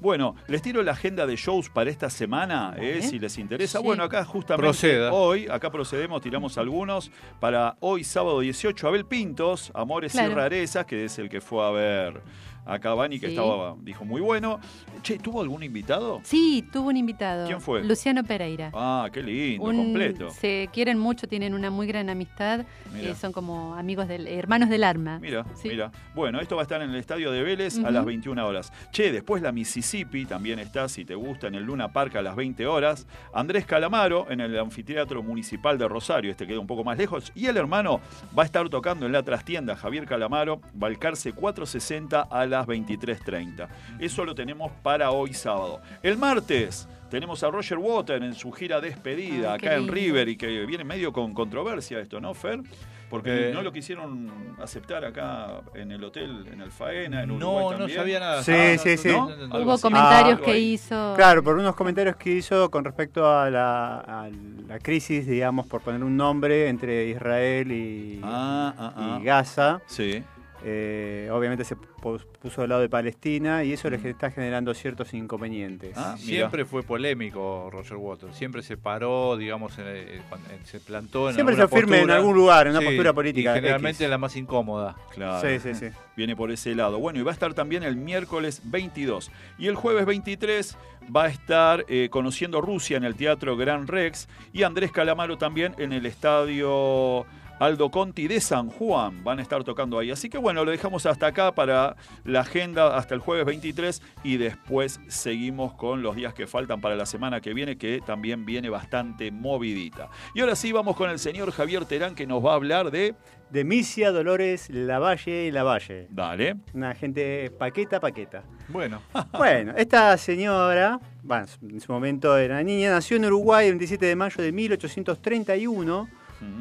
S2: Bueno, les tiro la agenda de shows para esta semana, eh, si les interesa.
S5: Sí.
S2: Bueno, acá justamente
S4: Proceda.
S2: hoy, acá procedemos, tiramos algunos. Para hoy, sábado 18, Abel Pintos, Amores y. Rarezas, que es el que fue a ver a Cavani, que
S5: Sí.
S2: estaba, dijo muy bueno. Che, ¿tuvo algún invitado?
S5: Sí, tuvo un invitado.
S2: ¿Quién fue?
S5: Luciano Pereira.
S2: Ah, qué lindo,
S5: Un-
S2: completo.
S5: Se quieren mucho, tienen una muy gran amistad. Eh, son como amigos del hermanos del arma.
S2: Mira,
S5: Sí.
S2: mira. Bueno, esto va a estar en el estadio de Vélez a las 21 horas. Che, después la Mississippi también está, si te gusta, en el Luna Park a las 20 horas. Andrés Calamaro en el anfiteatro municipal de Rosario, este queda un poco más lejos. Y el hermano va a estar tocando en la trastienda Javier Calamaro, Balcarce 460 a las 23.30. Eso lo tenemos para hoy sábado. El martes. Tenemos a Roger Water en su gira despedida
S5: Ay,
S2: acá en. River y que viene medio con controversia esto, ¿no, Fer? Porque
S4: Eh,
S2: no lo quisieron aceptar acá en el hotel, en el Faena, en
S4: No,
S2: Uruguay
S4: no
S2: también.
S4: sabía nada.
S3: Sí,
S4: Ah,
S3: sí,
S4: no,
S3: sí.
S4: no, no, no,
S5: Hubo
S2: así.
S5: comentarios que hizo.
S3: Claro, por unos comentarios que hizo con respecto a la, a la crisis, digamos, por poner un nombre entre Israel y,
S2: Ah, ah, ah.
S3: y Gaza.
S2: Sí.
S3: Eh, obviamente se puso del lado de Palestina y eso les está generando ciertos inconvenientes.
S2: Ah.
S4: Siempre fue polémico Roger Waters. Siempre se paró, digamos, en el- en- se plantó en
S3: Siempre se firme en algun lugar, en una
S4: Sí,
S3: postura política.
S4: Y generalmente
S3: X.
S4: la más incómoda.
S2: Claro.
S3: Sí, sí, sí.
S2: Viene por ese lado. Bueno, y va a estar también el miércoles 22. Y el jueves 23 va a estar eh, conociendo Rusia en el Teatro Gran Rex. Y Andrés Calamaro también en el estadio Aldo Conti de San Juan van a estar tocando ahí. Así que bueno, lo dejamos hasta acá para la agenda hasta el jueves 23 y después seguimos con los días que faltan para la semana que viene, que también viene bastante movidita. Y ahora sí vamos con el señor Javier Terán que nos va a hablar de...
S3: De Misia Dolores Lavalle Lavalle.
S2: Dale.
S3: Una gente paqueta, paqueta.
S4: Bueno,
S3: Bueno, esta señora, bueno, en su momento era niña, nació en Uruguay el 27 de mayo de 1831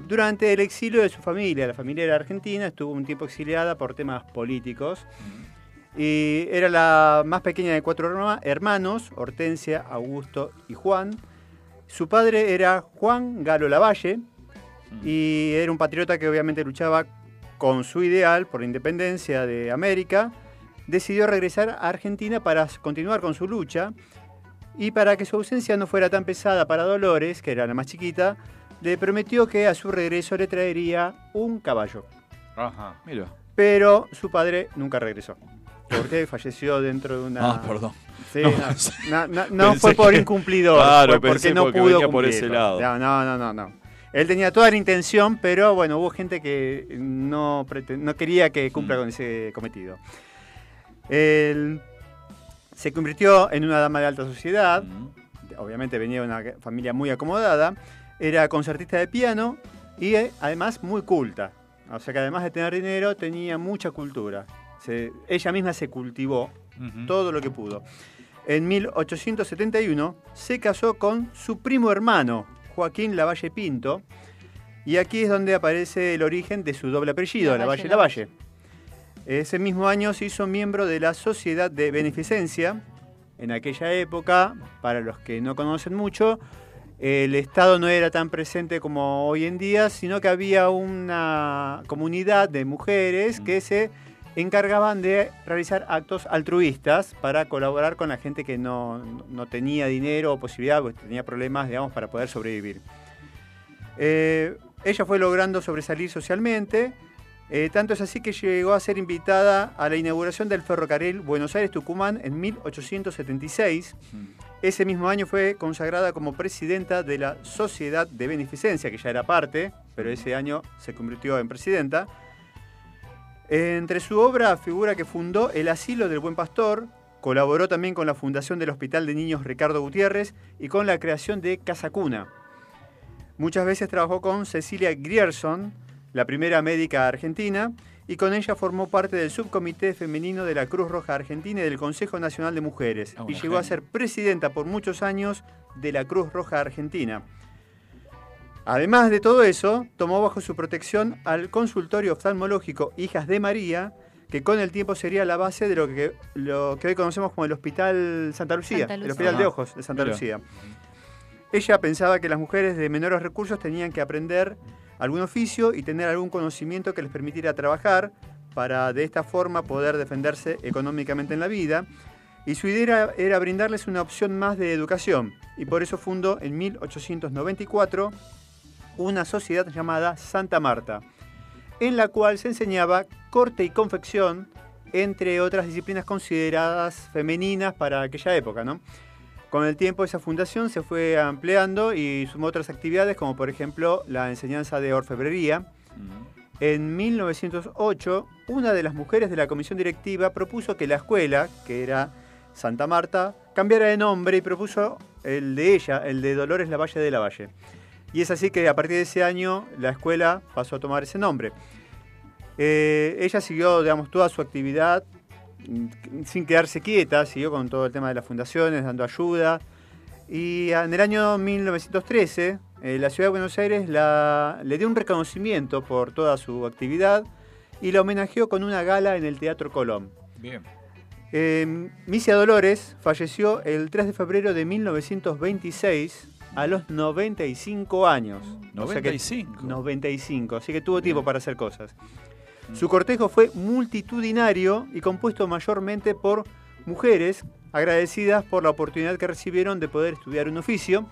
S3: Durante el exilio de su familia. La familia era argentina, estuvo un tiempo exiliada por temas políticos. Y era la más pequeña de cuatro herma- hermanos, Hortensia, Augusto y Juan. Su padre era Juan Galo Lavalle y era un patriota que obviamente luchaba con su ideal por la independencia de América. Decidió regresar a Argentina para continuar con su lucha y para que su ausencia no fuera tan pesada para Dolores, que era la más chiquita, le prometió que a su regreso le traería un caballo.
S4: ajá.
S2: Mira.
S3: Pero su padre nunca regresó. Porque falleció dentro de una.
S2: Ah, perdón.
S3: Sí,
S2: No,
S3: no, no, no, fue por
S2: que-
S3: incumplidor.
S2: Claro,
S3: fue porque no
S2: porque
S3: pudo
S2: por ese lado.
S3: No, no, no, no. Él tenía toda la intención, pero bueno, hubo gente que no, no quería que cumpla
S2: Mm.
S3: con ese cometido. Él se convirtió en una dama de alta sociedad,
S2: Mm.
S3: obviamente venía de una familia muy acomodada, era concertista de piano y eh, además muy culta. O sea que además de tener dinero tenía mucha cultura. Se- ella misma se cultivó todo lo que pudo. En 1871 se casó con su primo hermano, Joaquín Lavalle Pinto, y aquí es donde aparece el origen de su doble apellido,
S5: Lavalle,
S3: Lavalle Lavalle. Ese mismo año se hizo miembro de la Sociedad de Beneficencia. En aquella época, para los que no conocen mucho, el Estado no era tan presente como hoy en día, sino que había una comunidad de mujeres que se encargaban de realizar actos altruistas para colaborar con la gente que no, no tenía dinero o posibilidad, pues tenía problemas, digamos, para poder sobrevivir. Eh, ella fue logrando sobresalir socialmente, eh, tanto es así que llegó a ser invitada a la inauguración del ferrocarril Buenos Aires-Tucumán en 1876. Ese mismo año fue consagrada como presidenta de la Sociedad de Beneficencia, que ya era parte, pero ese año se convirtió en presidenta. Entre su obra figura que fundó el Asilo del Buen Pastor, colaboró también con la fundación del Hospital de Niños Ricardo Gutiérrez y con la creación de Casa Cuna. Muchas veces trabajó con Cecilia Grierson, la primera médica argentina, y con ella formó parte del subcomité femenino de la Cruz Roja Argentina y del Consejo Nacional de Mujeres,
S2: Ah,
S3: y llegó a ser presidenta por muchos años de la Cruz Roja Argentina. Además de todo eso, tomó bajo su protección al consultorio oftalmológico Hijas de María, que con el tiempo sería la base de lo que, lo que hoy conocemos como el Hospital Santa Lucía,
S5: Santa
S3: el. Hospital de. Ojos de Santa
S2: Mira.
S3: Lucía. Ella pensaba que las mujeres de menores recursos tenían que aprender algún oficio y tener algún conocimiento que les permitiera trabajar para de esta forma poder defenderse económicamente en la vida. Y su idea era, brindarles una opción más de educación. Y por eso fundó en 1894 una sociedad llamada Santa Marta, en la cual se enseñaba corte y confección, entre otras disciplinas consideradas femeninas para aquella época. ¿no? Con el tiempo esa fundación se fue ampliando y sumó otras actividades como por ejemplo la enseñanza de orfebrería. En 1908, una de las mujeres de la comisión directiva propuso que la escuela, que era Santa Marta, cambiara de nombre y propuso el de ella, el de Dolores Lavalle de Lavalle. Y es así que a partir de ese año la escuela pasó a tomar ese nombre. Eh, ella siguió, digamos, toda su actividad sin quedarse quieta, siguió con todo el tema de las fundaciones, dando ayuda. Y en el año 1913, eh, la ciudad de Buenos Aires la- le dio un reconocimiento por toda su actividad y la homenajeó con una gala en el Teatro Colón.
S4: Bien.
S3: Eh, Misia Dolores falleció el 3 de febrero de 1926 a los 95 años. O sea que-
S2: 95.
S3: 95, así que tuvo tiempo para hacer cosas. Su cortejo fue multitudinario y compuesto mayormente por mujeres agradecidas por la oportunidad que recibieron de poder estudiar un oficio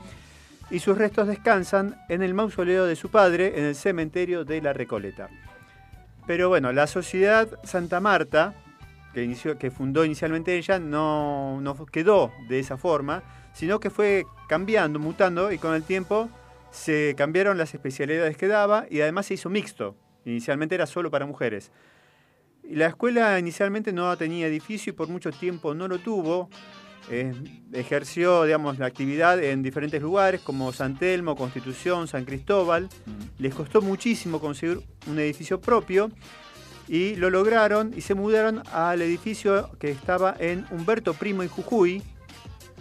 S3: y sus restos descansan en el mausoleo de su padre en el cementerio de La Recoleta. Pero bueno, la sociedad Santa Marta, que, fundó inicialmente ella, no, no quedó de esa forma, sino que fue cambiando, mutando y con el tiempo se cambiaron las especialidades que daba y además se hizo mixto. Inicialmente era solo para mujeres. Y La escuela inicialmente no tenía edificio y por mucho tiempo no lo tuvo. Eh, ejerció, digamos, la actividad en diferentes lugares como San Telmo, Constitución, San Cristóbal. Les costó muchísimo conseguir un edificio propio y lo lograron y se mudaron al edificio que estaba en Humberto Primo y Jujuy,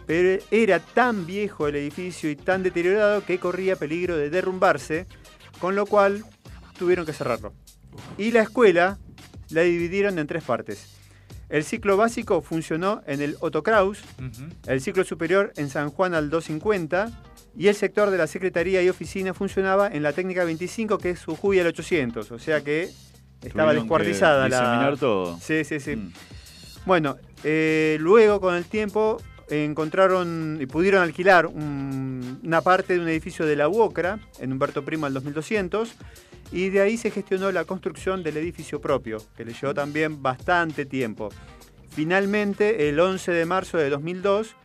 S3: pero era tan viejo el edificio y tan deteriorado que corría peligro de derrumbarse, con lo cual tuvieron que cerrarlo. Y la escuela la dividieron en tres partes. El ciclo básico funcionó en el Otto Kraus, el ciclo superior en San Juan al 250 y el sector de la secretaría y oficina funcionaba en la técnica 25 que es Jujuy al 800, o sea que estaba
S2: Tuvieron
S3: descuartizada la...
S2: todo.
S3: Sí, sí, sí.
S2: Mm.
S3: Bueno, eh, luego con el tiempo encontraron y pudieron alquilar un- una parte de un edificio de la UOCRA en Humberto Primo al 2200 y de ahí se gestionó la construcción del edificio propio, que le llevó también bastante tiempo. Finalmente, el 11 de marzo de 2002,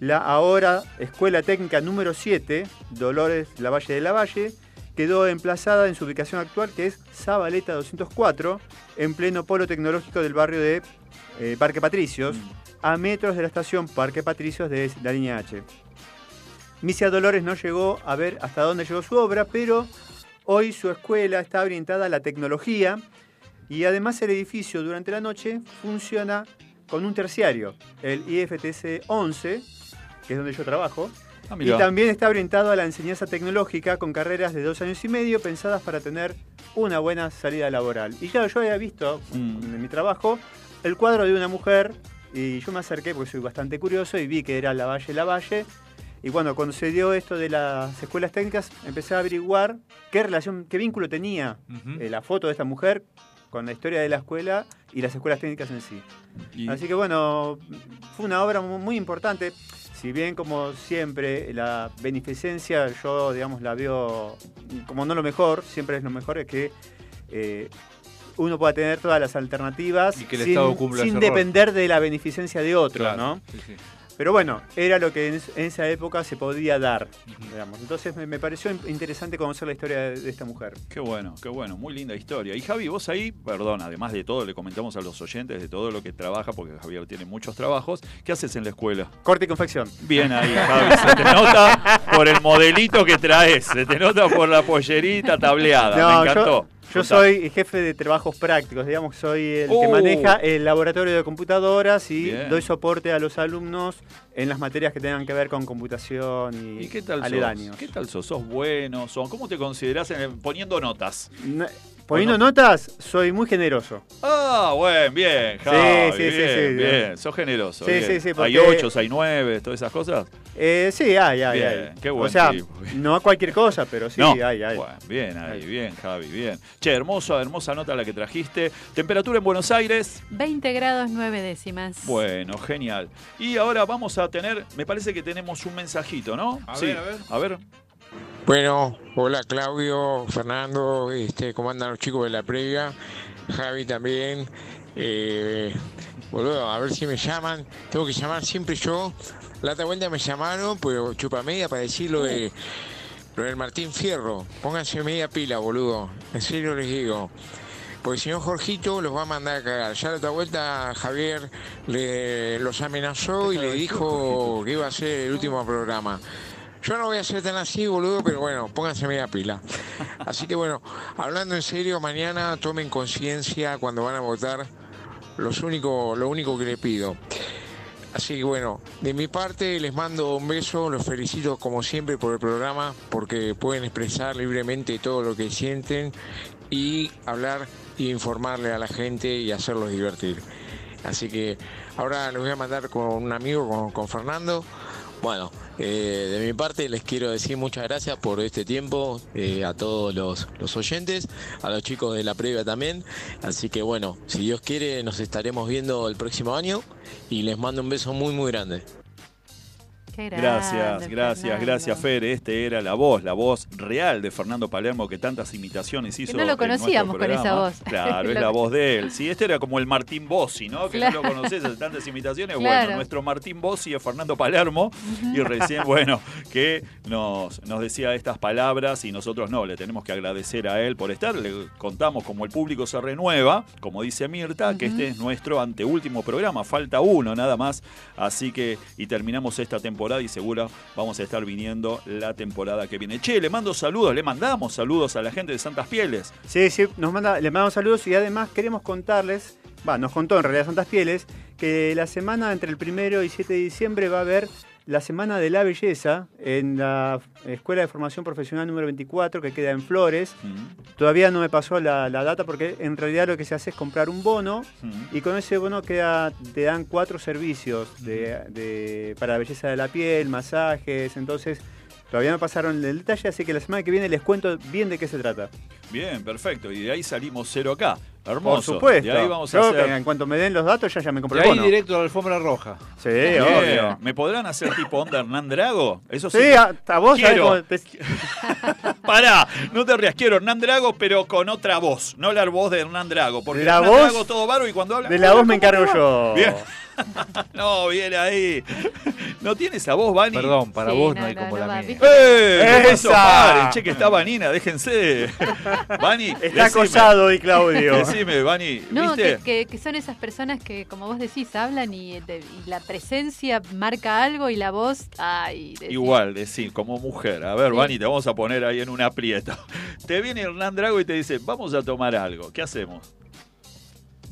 S3: la ahora Escuela Técnica número 7, Dolores Lavalle de Lavalle, quedó emplazada en su ubicación actual, que es Zabaleta 204, en pleno polo tecnológico del barrio de eh, Parque Patricios, a metros de la estación Parque Patricios de la línea H. Misia Dolores no llegó a ver hasta dónde llegó su obra, pero hoy su escuela está orientada a la tecnología y además el edificio durante la noche funciona con un terciario, el IFTC 11, que es donde yo trabajo,
S2: Ah,
S3: y también está orientado a la enseñanza tecnológica con carreras de dos años y medio pensadas para tener una buena salida laboral. Y claro, yo había visto
S2: Mm.
S3: en mi trabajo el cuadro de una mujer y yo me acerqué porque soy bastante curioso y vi que era La Valle La Valle. Y bueno, cuando se dio esto de las escuelas técnicas, empecé a averiguar qué relación, qué vínculo tenía eh, la foto de esta mujer con la historia de la escuela y las escuelas técnicas en sí.
S2: Y-
S3: Así que bueno, fue una obra mu- muy importante. Si bien como siempre la beneficencia yo digamos la veo como no lo mejor, siempre es lo mejor es que eh, uno pueda tener todas las alternativas
S4: Y que el
S3: sin,
S4: Estado
S3: depender de la beneficencia de otro,
S4: Claro,
S3: ¿no?
S4: sí, sí.
S3: Pero bueno, era lo que en, es- en esa época se podía dar, digamos. Entonces me, me pareció in- interesante conocer la historia de, de esta mujer.
S2: Qué bueno, qué bueno, muy linda historia. Y Javi, vos ahí, perdón, además de todo, le comentamos a los oyentes de todo lo que trabaja, porque Javier tiene muchos trabajos. ¿Qué haces en la escuela?
S3: Corte y confección.
S2: Bien ahí, Javi, se te nota por el modelito que traes, se te nota por la pollerita tableada, me encantó.
S3: Yo
S2: Contá.
S3: soy jefe de trabajos prácticos, digamos, soy el que
S2: Oh.
S3: maneja el laboratorio de computadoras y
S2: Bien.
S3: doy soporte a los alumnos en las materias que tengan que ver con computación y,
S2: ¿Y qué tal
S3: aledaños.
S2: sos? ¿Qué tal sos? ¿Sos bueno? ¿Sos- ¿Cómo te considerás en el- poniendo notas?
S3: Poniendo
S2: Bueno.
S3: notas, soy muy generoso.
S2: Ah, bueno, bien, Javi,
S3: sí, sí,
S2: bien,
S3: sí,
S2: bien, sos generoso.
S3: Sí,
S2: bien.
S3: sí, sí,
S2: Hay ocho, hay nueve, todas esas cosas.
S3: Eh, sí, hay, hay,
S2: Bien,
S3: hay.
S2: qué buen
S3: o sea,
S2: tipo.
S3: no cualquier cosa, pero sí,
S2: no,
S3: hay, hay.
S2: Bueno, bien ahí,
S3: Hay.
S2: bien, Javi, bien. Che, hermosa, hermosa nota la que trajiste. Temperatura en Buenos Aires.
S5: 20 grados 9 décimas.
S2: Bueno, genial. Y ahora vamos a tener, me parece que tenemos un mensajito, ¿no?
S4: A
S2: sí,
S4: ver, a ver.
S2: A ver.
S9: Bueno, hola Claudio, Fernando, este, ¿cómo andan los chicos de la previa? Javi también. Eh, boludo, a ver si me llaman. Tengo que llamar siempre yo. La otra vuelta me llamaron, pero chupa media para decir lo, de, lo del Martín Fierro. Pónganse media pila, boludo. En serio les digo. Porque si no, Jorgito los va a mandar a cagar. Ya la otra vuelta Javier le, los amenazó y le dijo que iba a ser el último programa. Yo no voy a ser tan así, boludo, pero bueno, pónganse media pila. Así que bueno, hablando en serio, mañana tomen conciencia cuando van a votar. Los único, lo único que le pido. Así que bueno, de mi parte les mando un beso, los felicito como siempre por el programa, porque pueden expresar libremente todo lo que sienten y hablar e informarle a la gente y hacerlos divertir. Así que ahora les voy a mandar con un amigo, con, con Fernando. Bueno, eh, de mi parte les quiero decir muchas gracias por este tiempo, eh, a todos los, los oyentes, a los chicos de la previa también. Así que bueno, si Dios quiere nos estaremos viendo el próximo año y les mando un beso muy muy grande.
S5: Qué grande,
S2: Gracias, gracias,
S5: Fernando.
S2: gracias, Fer. Este era la voz, la voz real de Fernando Palermo que tantas imitaciones hizo.
S5: no lo conocíamos con esa voz.
S2: Claro, es la voz de él. Sí, este era como el Martín Bossi, ¿no? Que
S5: Claro.
S2: no lo conoces, hace tantas imitaciones.
S5: Claro.
S2: Bueno, nuestro Martín Bossi es Fernando Palermo y recién, bueno, que nos, nos decía estas palabras y nosotros no, le tenemos que agradecer a él por estar. Le contamos como el público se renueva, como dice Mirta, que este es nuestro anteúltimo programa. Falta uno nada más. Así que, y terminamos esta temporada y seguro vamos a estar viniendo la temporada que viene. Che, le mando saludos, le mandamos saludos a la gente de Santas Pieles.
S3: Sí, sí, nos manda, le mandamos saludos y además queremos contarles, va, nos contó en realidad Santas Pieles, que la semana entre el primero y 7 de diciembre va a haber la Semana de la Belleza en la Escuela de Formación Profesional número 24 que queda en Flores. Todavía no me pasó la, la data porque en realidad lo que se hace es comprar un bono y con ese bono queda, te dan cuatro servicios de, de- para la belleza de la piel, masajes, entonces todavía no pasaron el detalle, así que la semana que viene les cuento bien de qué se trata.
S2: Bien, perfecto. Y de ahí salimos cero acá. Hermoso.
S3: Por supuesto.
S2: De ahí vamos a hacer.
S3: que en cuanto me den los datos, ya, ya me compro
S4: De
S3: el
S4: ahí directo a la alfombra roja.
S3: Sí,
S2: Bien.
S3: obvio.
S2: ¿Me podrán hacer tipo onda Hernán Drago? Eso sí.
S3: Sí, a, a vos
S2: Quiero.
S3: cómo te-
S2: Pará, no te rías, quiero Hernán Drago, pero con otra voz, no la voz de Hernán Drago. Porque
S3: La
S2: Hernán
S3: voz
S2: Drago todo bárbaro y cuando habla.
S3: de la voz me encargo yo.
S2: Bien. No, bien ahí. ¿No tiene esa voz, Vani?
S4: Perdón, para
S5: Sí,
S4: vos
S5: no,
S4: no hay
S5: no,
S4: como
S5: no
S4: la
S5: va,
S4: mía.
S2: ¡Eh! Eso,
S3: ¡Esa!
S2: paren, che, que está Vanina, déjense. Vani,
S3: Está
S2: decime,
S3: acosado hoy, Claudio.
S2: Decime, Vani,
S5: No,
S2: ¿viste?
S5: que, que- que son esas personas que, como vos decís, hablan y, de- y la presencia marca algo y la voz, ay, decís,
S2: Igual, decir, como mujer. A ver,
S5: Sí.
S2: Vani, te vamos a poner ahí en un aprieto. Te viene Hernán Drago y te dice, vamos a tomar algo. ¿Qué hacemos?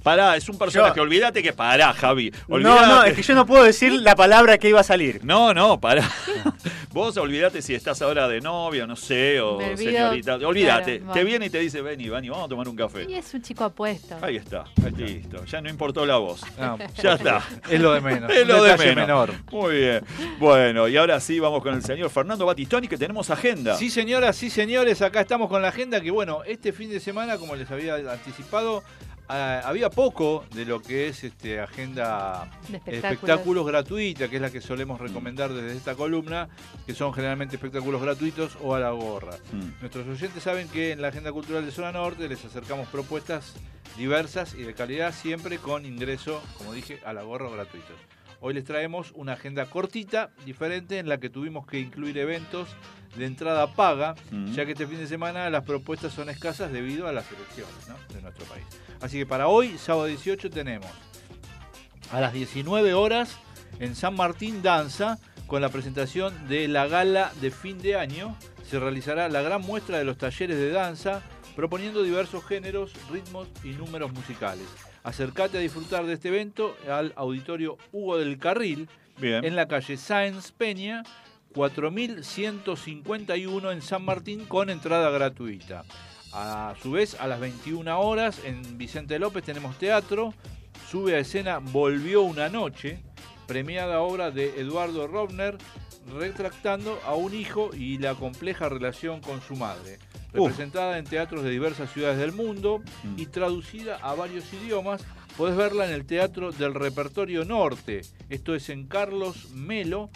S2: Pará, es un personaje.
S3: Yo-
S2: Olvídate que pará, Javi.
S3: No,
S2: Olvídate.
S3: no, es que yo no puedo decir la palabra que iba a salir.
S2: No, no, pará. Vos olvídate si estás ahora de novia, no sé, o
S5: olvido,
S2: señorita. Olvídate.
S5: claro,
S2: te viene y te dice, vení, Vani, vamos a tomar un café.
S5: Y es un chico apuesto.
S2: Ahí está, listo. Ya no importó la voz.
S4: No,
S2: Ya está.
S4: Es lo de menos.
S2: Es lo de menos.
S4: menor.
S2: Muy bien. Bueno, y ahora sí vamos con el señor Fernando Batistoni, que tenemos agenda.
S4: Sí, señoras, sí, señores, acá estamos con la agenda que, bueno, este fin de semana, como les había anticipado, ah, había poco de lo que es este, agenda
S5: De
S4: espectáculos.
S5: espectáculos.
S4: gratuita, que es la que solemos recomendar desde esta columna, que son generalmente espectáculos gratuitos o a la gorra.
S2: Mm.
S4: Nuestros oyentes saben que en la Agenda Cultural de Zona Norte les acercamos propuestas diversas y de calidad, siempre con ingreso, como dije, a la gorra o gratuitos. Hoy les traemos una agenda cortita, diferente, en la que tuvimos que incluir eventos de entrada paga,
S2: Mm.
S4: ya que este fin de semana las propuestas son escasas debido a las elecciones ¿no? de nuestro país. Así que para hoy, sábado 18, tenemos a las 19 horas en San Martín Danza, con la presentación de la gala de fin de año, se realizará la gran muestra de los talleres de danza, proponiendo diversos géneros, ritmos y números musicales. Acércate a disfrutar de este evento al auditorio Hugo del Carril,
S2: Bien.
S4: en la calle Sáenz Peña, 4151 en San Martín, con entrada gratuita. A su vez, a las 21 horas en Vicente López tenemos teatro. Sube a escena Volvió una noche, premiada obra de Eduardo Robner, retractando a un hijo y la compleja relación con su madre. Representada en teatros de diversas ciudades del mundo
S2: Mm.
S4: y traducida a varios idiomas, podés verla en el Teatro del Repertorio Norte. Esto es en Carlos Melo,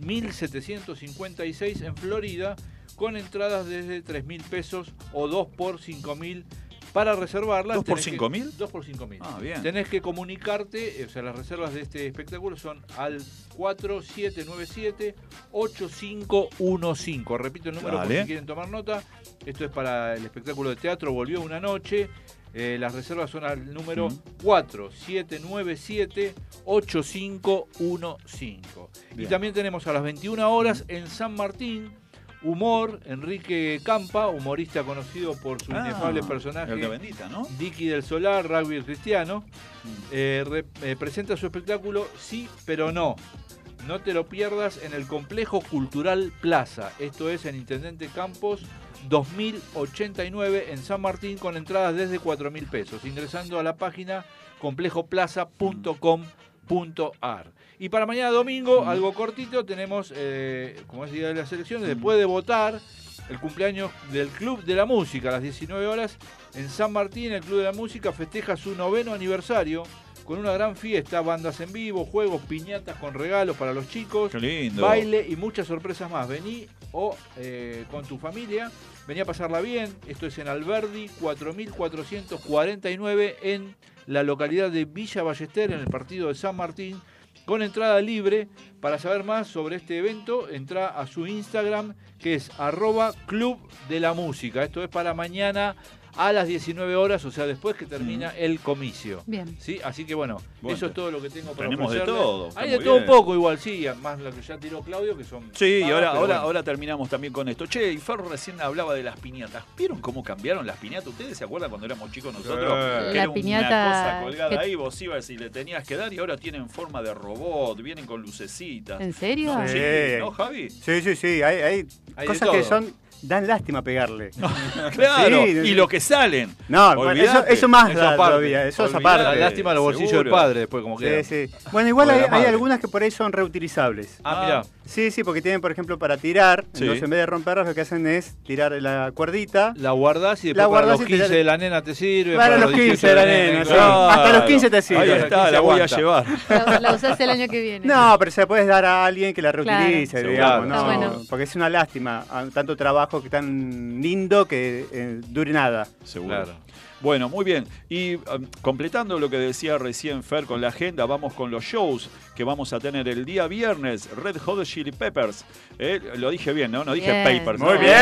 S4: 1756 en Florida, con entradas desde 3 mil pesos o 2 por 5 mil. Para reservarlas.
S2: ¿Dos por
S4: tenés que-
S2: 5.000?
S4: 2 por 5 mil.
S2: Ah, bien.
S4: Tenés que comunicarte, eh, o sea, las reservas de este espectáculo son al 4797-8515. Repito el número por
S2: Dale.
S4: si quieren tomar nota. Esto es para el espectáculo de teatro Volvió una noche. Eh, las reservas son al número
S2: Mm.
S4: 4797-8515. Y también tenemos a las 21 horas en San Martín. Humor, Enrique Campa, humorista conocido por su
S2: Ah,
S4: inefable personaje
S2: Bendita, ¿no?
S4: Dicky del Solar, rugby cristiano, eh, re- eh, presenta su espectáculo Sí, pero no. No te lo pierdas en el Complejo Cultural Plaza. Esto es en Intendente Campos 2089 en San Martín con entradas desde 4 mil pesos. Ingresando a la página complejoplaza.com.ar. Y para mañana domingo, algo cortito, tenemos, eh, como es Día de las Elecciones, después de votar, el cumpleaños del Club de la Música a las 19 horas en San Martín. El Club de la Música festeja su noveno aniversario con una gran fiesta, bandas en vivo, juegos, piñatas con regalos para los chicos,
S2: Qué lindo.
S4: baile y muchas sorpresas más. Vení o eh, con tu familia, vení a pasarla bien. Esto es en Alberdi 4449 en la localidad de Villa Ballester, en el partido de San Martín, con entrada libre. Para saber más sobre este evento, entra a su Instagram, que es arroba club de la música. Esto es para mañana a las 19 horas, o sea, después que termina el comicio.
S5: Bien.
S4: ¿Sí? Así que bueno,
S2: Bueno,
S4: eso es todo lo que tengo para
S2: tenemos de todo,
S4: Hay de todo
S2: bien.
S4: un poco igual, sí, más lo que ya tiró Claudio, que son...
S2: Sí, y ahora, ahora,
S4: bueno.
S2: ahora terminamos también con esto. Che, y Ferro recién hablaba de las piñatas. ¿Vieron cómo cambiaron las piñatas? ¿Ustedes se acuerdan cuando éramos chicos nosotros?
S4: Sí.
S2: Que
S5: La
S2: era
S5: piñata
S2: una cosa colgada
S5: que-
S2: ahí, vos ibas y le tenías que dar y ahora tienen forma de robot, vienen con lucecitas.
S5: ¿En serio?
S2: No, sí. ¿no, Javi?
S3: Sí, sí, sí. Hay, hay
S4: Hay
S3: cosas que son. Dan lástima pegarle.
S2: Claro,
S3: Sí,
S2: y lo que salen.
S3: No, bueno, eso, eso más
S4: Eso
S3: da
S4: aparte.
S3: todavía. Eso es aparte.
S4: Lástima los bolsillos
S2: Seguro.
S4: del padre, después como queda.
S3: Sí, sí. Bueno, igual hay, algunas que por ahí son reutilizables.
S4: Ah, mira.
S3: Sí, sí, porque tienen, por ejemplo, para tirar.
S2: Sí.
S3: Entonces, en vez de romperlas, lo que hacen es tirar la cuerdita.
S4: La guardás y después
S3: La
S4: para
S3: guardás
S4: los
S3: y te
S4: 15
S3: la-
S4: de la nena te sirve.
S3: Para los 15 de la nena, sí. Hasta los 15 te sirve.
S2: Ahí está,
S4: 15
S2: la voy a llevar.
S5: La, la usás el año que viene.
S3: No, pero se la puedes dar a alguien que la reutilice,
S2: Claro.
S3: digamos,
S2: Claro.
S3: ¿no?
S5: Bueno.
S3: Porque es una lástima, tanto trabajo que tan lindo que eh, dure nada.
S2: Seguro.
S4: Claro.
S2: Bueno, muy bien. Y um, completando lo que decía recién Fer con la agenda, vamos con los shows que vamos a tener el día viernes. Red Hot Chili Peppers. Eh, lo dije bien, ¿no? No dije
S5: Bien.
S2: Papers.
S3: Muy
S2: ¿no?
S3: bien.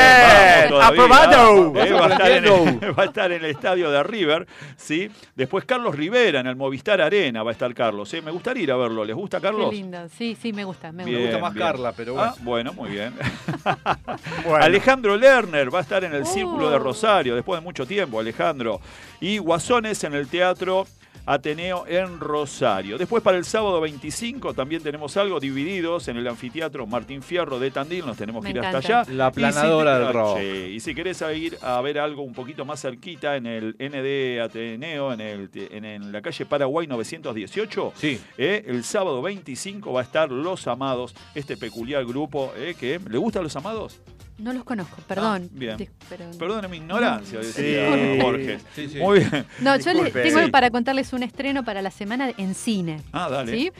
S2: Vamos.
S3: Aprobado.
S2: Eh, va, a estar en el, va a estar en el estadio de River, ¿sí? Después Carlos Rivera en el Movistar Arena va a estar Carlos. ¿eh? Me gustaría ir a verlo. ¿Les gusta
S5: Qué
S2: Carlos?
S5: lindo. Sí, sí, me gusta. Me
S4: Me
S5: gusta.
S4: más Carla, pero bueno.
S2: Ah, bueno, muy bien.
S3: Bueno.
S2: Alejandro Lerner va a estar en el Círculo de
S5: Oh.
S2: Rosario después de mucho tiempo, Alejandro. Y Guasones en el Teatro Ateneo en Rosario. Después para el sábado 25 también tenemos algo divididos en el anfiteatro Martín Fierro de Tandil, nos tenemos
S5: Me
S2: que ir hasta allá.
S4: La
S2: Y si
S4: del rock.
S2: Sí, y si querés ir a ver algo un poquito más cerquita en el ND Ateneo, en, el, en, en la calle Paraguay 918,
S4: Sí.
S2: eh, el sábado 25 va a estar Los Amados, este peculiar grupo eh, que... ¿Le gustan Los Amados?
S5: No los conozco, perdón.
S2: Ah, bien.
S5: Pero-
S2: mi ignorancia,
S3: Sí.
S2: decía Borges.
S4: Sí, sí.
S2: Muy bien.
S5: No, yo les tengo
S2: Sí.
S5: para contarles un estreno para la semana en cine.
S2: Ah, dale.
S5: ¿sí?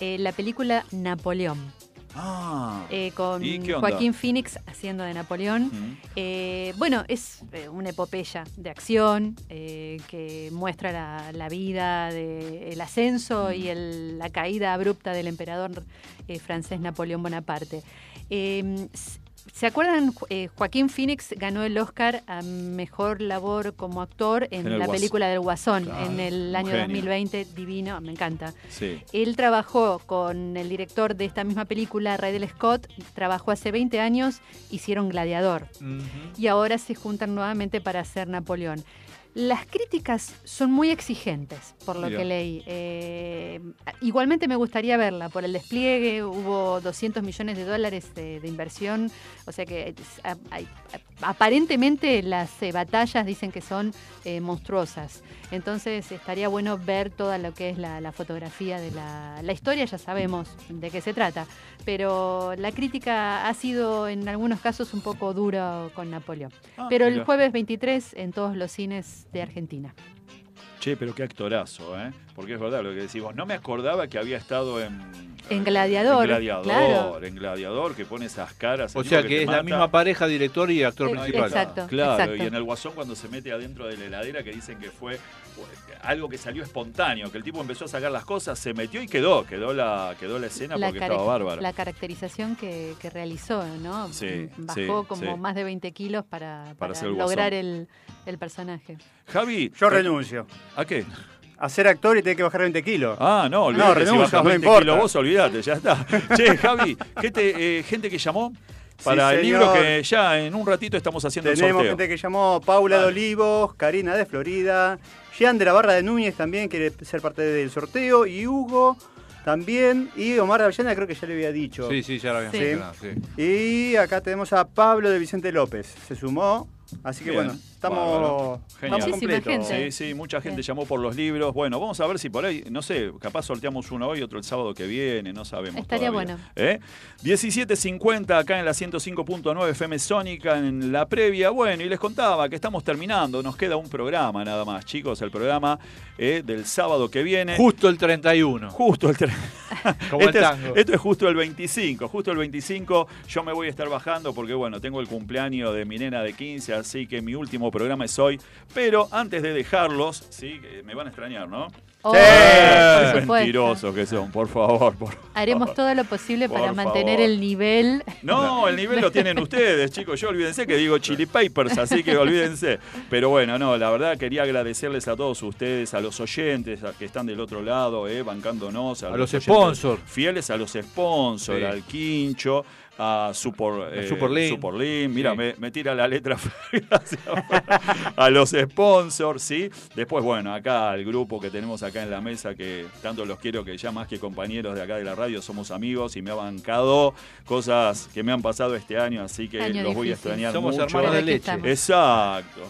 S5: Eh, la película Napoleón,
S2: Ah.
S5: eh, con
S2: ¿Y qué onda?
S5: Joaquín Phoenix haciendo de Napoleón.
S2: Mm.
S5: Eh, bueno, es eh, una epopeya de acción eh, que muestra la, la vida, de, el ascenso y el- la caída abrupta del emperador eh, francés Napoleón Bonaparte. ¿Se acuerdan? Eh, Joaquín Phoenix ganó el Oscar a mejor labor como actor en, la película del Guasón
S2: Claro,
S5: en el año
S2: genio.
S5: 2020. Divino, me encanta.
S2: Sí.
S5: Él trabajó con el director de esta misma película, Ridley Scott, trabajó hace 20 años, hicieron Gladiador y ahora se juntan nuevamente para hacer Napoleón. Las críticas son muy exigentes, por lo
S2: Mira.
S5: que leí. Eh, igualmente me gustaría verla por el despliegue, hubo 200 millones de dólares de, de inversión, o sea que a- a- aparentemente las eh, batallas dicen que son eh, monstruosas. Entonces estaría bueno ver toda lo que es la, la fotografía de la, la historia, ya sabemos de qué se trata, pero la crítica ha sido en algunos casos un poco dura con Napoleón.
S2: Ah,
S5: Pero el jueves 23 en todos los cines de Argentina.
S2: Che, pero qué actorazo, ¿eh? Porque es verdad lo que decimos. No me acordaba que había estado en...
S5: En Gladiador,
S2: En Gladiador,
S5: claro.
S2: en Gladiador, que pone esas caras.
S4: O sea
S2: que
S4: es la misma pareja, director y actor
S5: Eh,
S4: principal.
S5: exacto.
S2: Claro, y en el Guasón cuando se mete adentro de la heladera que dicen que fue algo que salió espontáneo, que el tipo empezó a sacar las cosas, se metió y quedó, quedó la, quedó la escena
S5: La,
S2: porque estaba bárbara.
S5: la caracterización que, que realizó, ¿no?
S2: Sí,
S5: Bajó
S2: sí,
S5: como
S2: sí.
S5: más de 20 kilos para, para
S2: el
S5: lograr el, el personaje.
S2: Javi.
S3: Yo
S2: eh,
S3: renuncio.
S2: ¿A qué?
S3: A ser actor y tener que bajar 20 kilos.
S2: Ah, no, olvídate, si
S3: renuncio,
S2: bajás
S3: no
S2: 20
S3: importa.
S2: kilos vos, olvídate, ya está. Che, Javi, gente, eh, gente que llamó para
S3: Sí,
S2: el
S3: señor.
S2: libro que ya en un ratito estamos haciendo el
S3: Tenemos
S2: sorteo.
S3: gente que llamó Paula de Olivos, Karina de Florida, Jean de la Barra de Núñez también quiere ser parte del sorteo, y Hugo también, y Omar de Avellana creo que ya le había dicho.
S4: Sí, sí, ya lo habíamos
S5: Sí.
S4: mencionado. sí.
S3: Y acá tenemos a Pablo de Vicente López. Se sumó Así que
S2: Bien,
S3: bueno, estamos.
S2: Genial.
S3: estamos completos.
S5: gente.
S2: Sí, sí, mucha gente
S5: Bien.
S2: llamó por los libros. Bueno, vamos a ver si por ahí, no sé, capaz sorteamos uno hoy, otro el sábado que viene, no sabemos.
S5: Estaría
S2: todavía.
S5: bueno.
S2: ¿Eh? 17.50 acá en la 105.9 FM Sónica en la previa. Bueno, y les contaba que estamos terminando, nos queda un programa nada más, chicos, el programa eh, del sábado que viene.
S4: Justo el 31.
S2: Justo el tre-
S4: Como el
S2: Este es- esto es justo el 25, justo el 25 yo me voy a estar bajando porque bueno, tengo el cumpleaños de mi nena de 15, así que mi último programa es hoy, pero antes de dejarlos, sí, me van a extrañar, ¿no?
S5: Oh,
S3: Sí.
S5: por
S2: Qué
S5: supuesto.
S2: mentirosos que son, por favor, por
S5: Haremos todo lo posible
S2: Por
S5: para mantener
S2: favor.
S5: el nivel.
S2: No, el nivel lo tienen ustedes, chicos. Yo olvídense que digo Chili Papers, así que olvídense. Pero bueno, no, la verdad quería agradecerles a todos ustedes, a los oyentes a que están del otro lado, eh, bancándonos.
S4: A los sponsors.
S2: Fieles a los sponsors,
S4: Sí.
S2: al Quincho. A Super, eh,
S4: Superlink.
S2: Superlink. Mira,
S4: Sí.
S2: me, me tira la letra a los sponsors, ¿sí? Después, bueno, acá al grupo que tenemos acá en la mesa, que tanto los quiero que ya más que compañeros de acá de la radio somos amigos y me ha bancado cosas que me han pasado este año, así que
S5: Año
S2: los voy a extrañar
S4: Somos
S2: mucho.
S4: hermanos de leche.
S2: Exacto.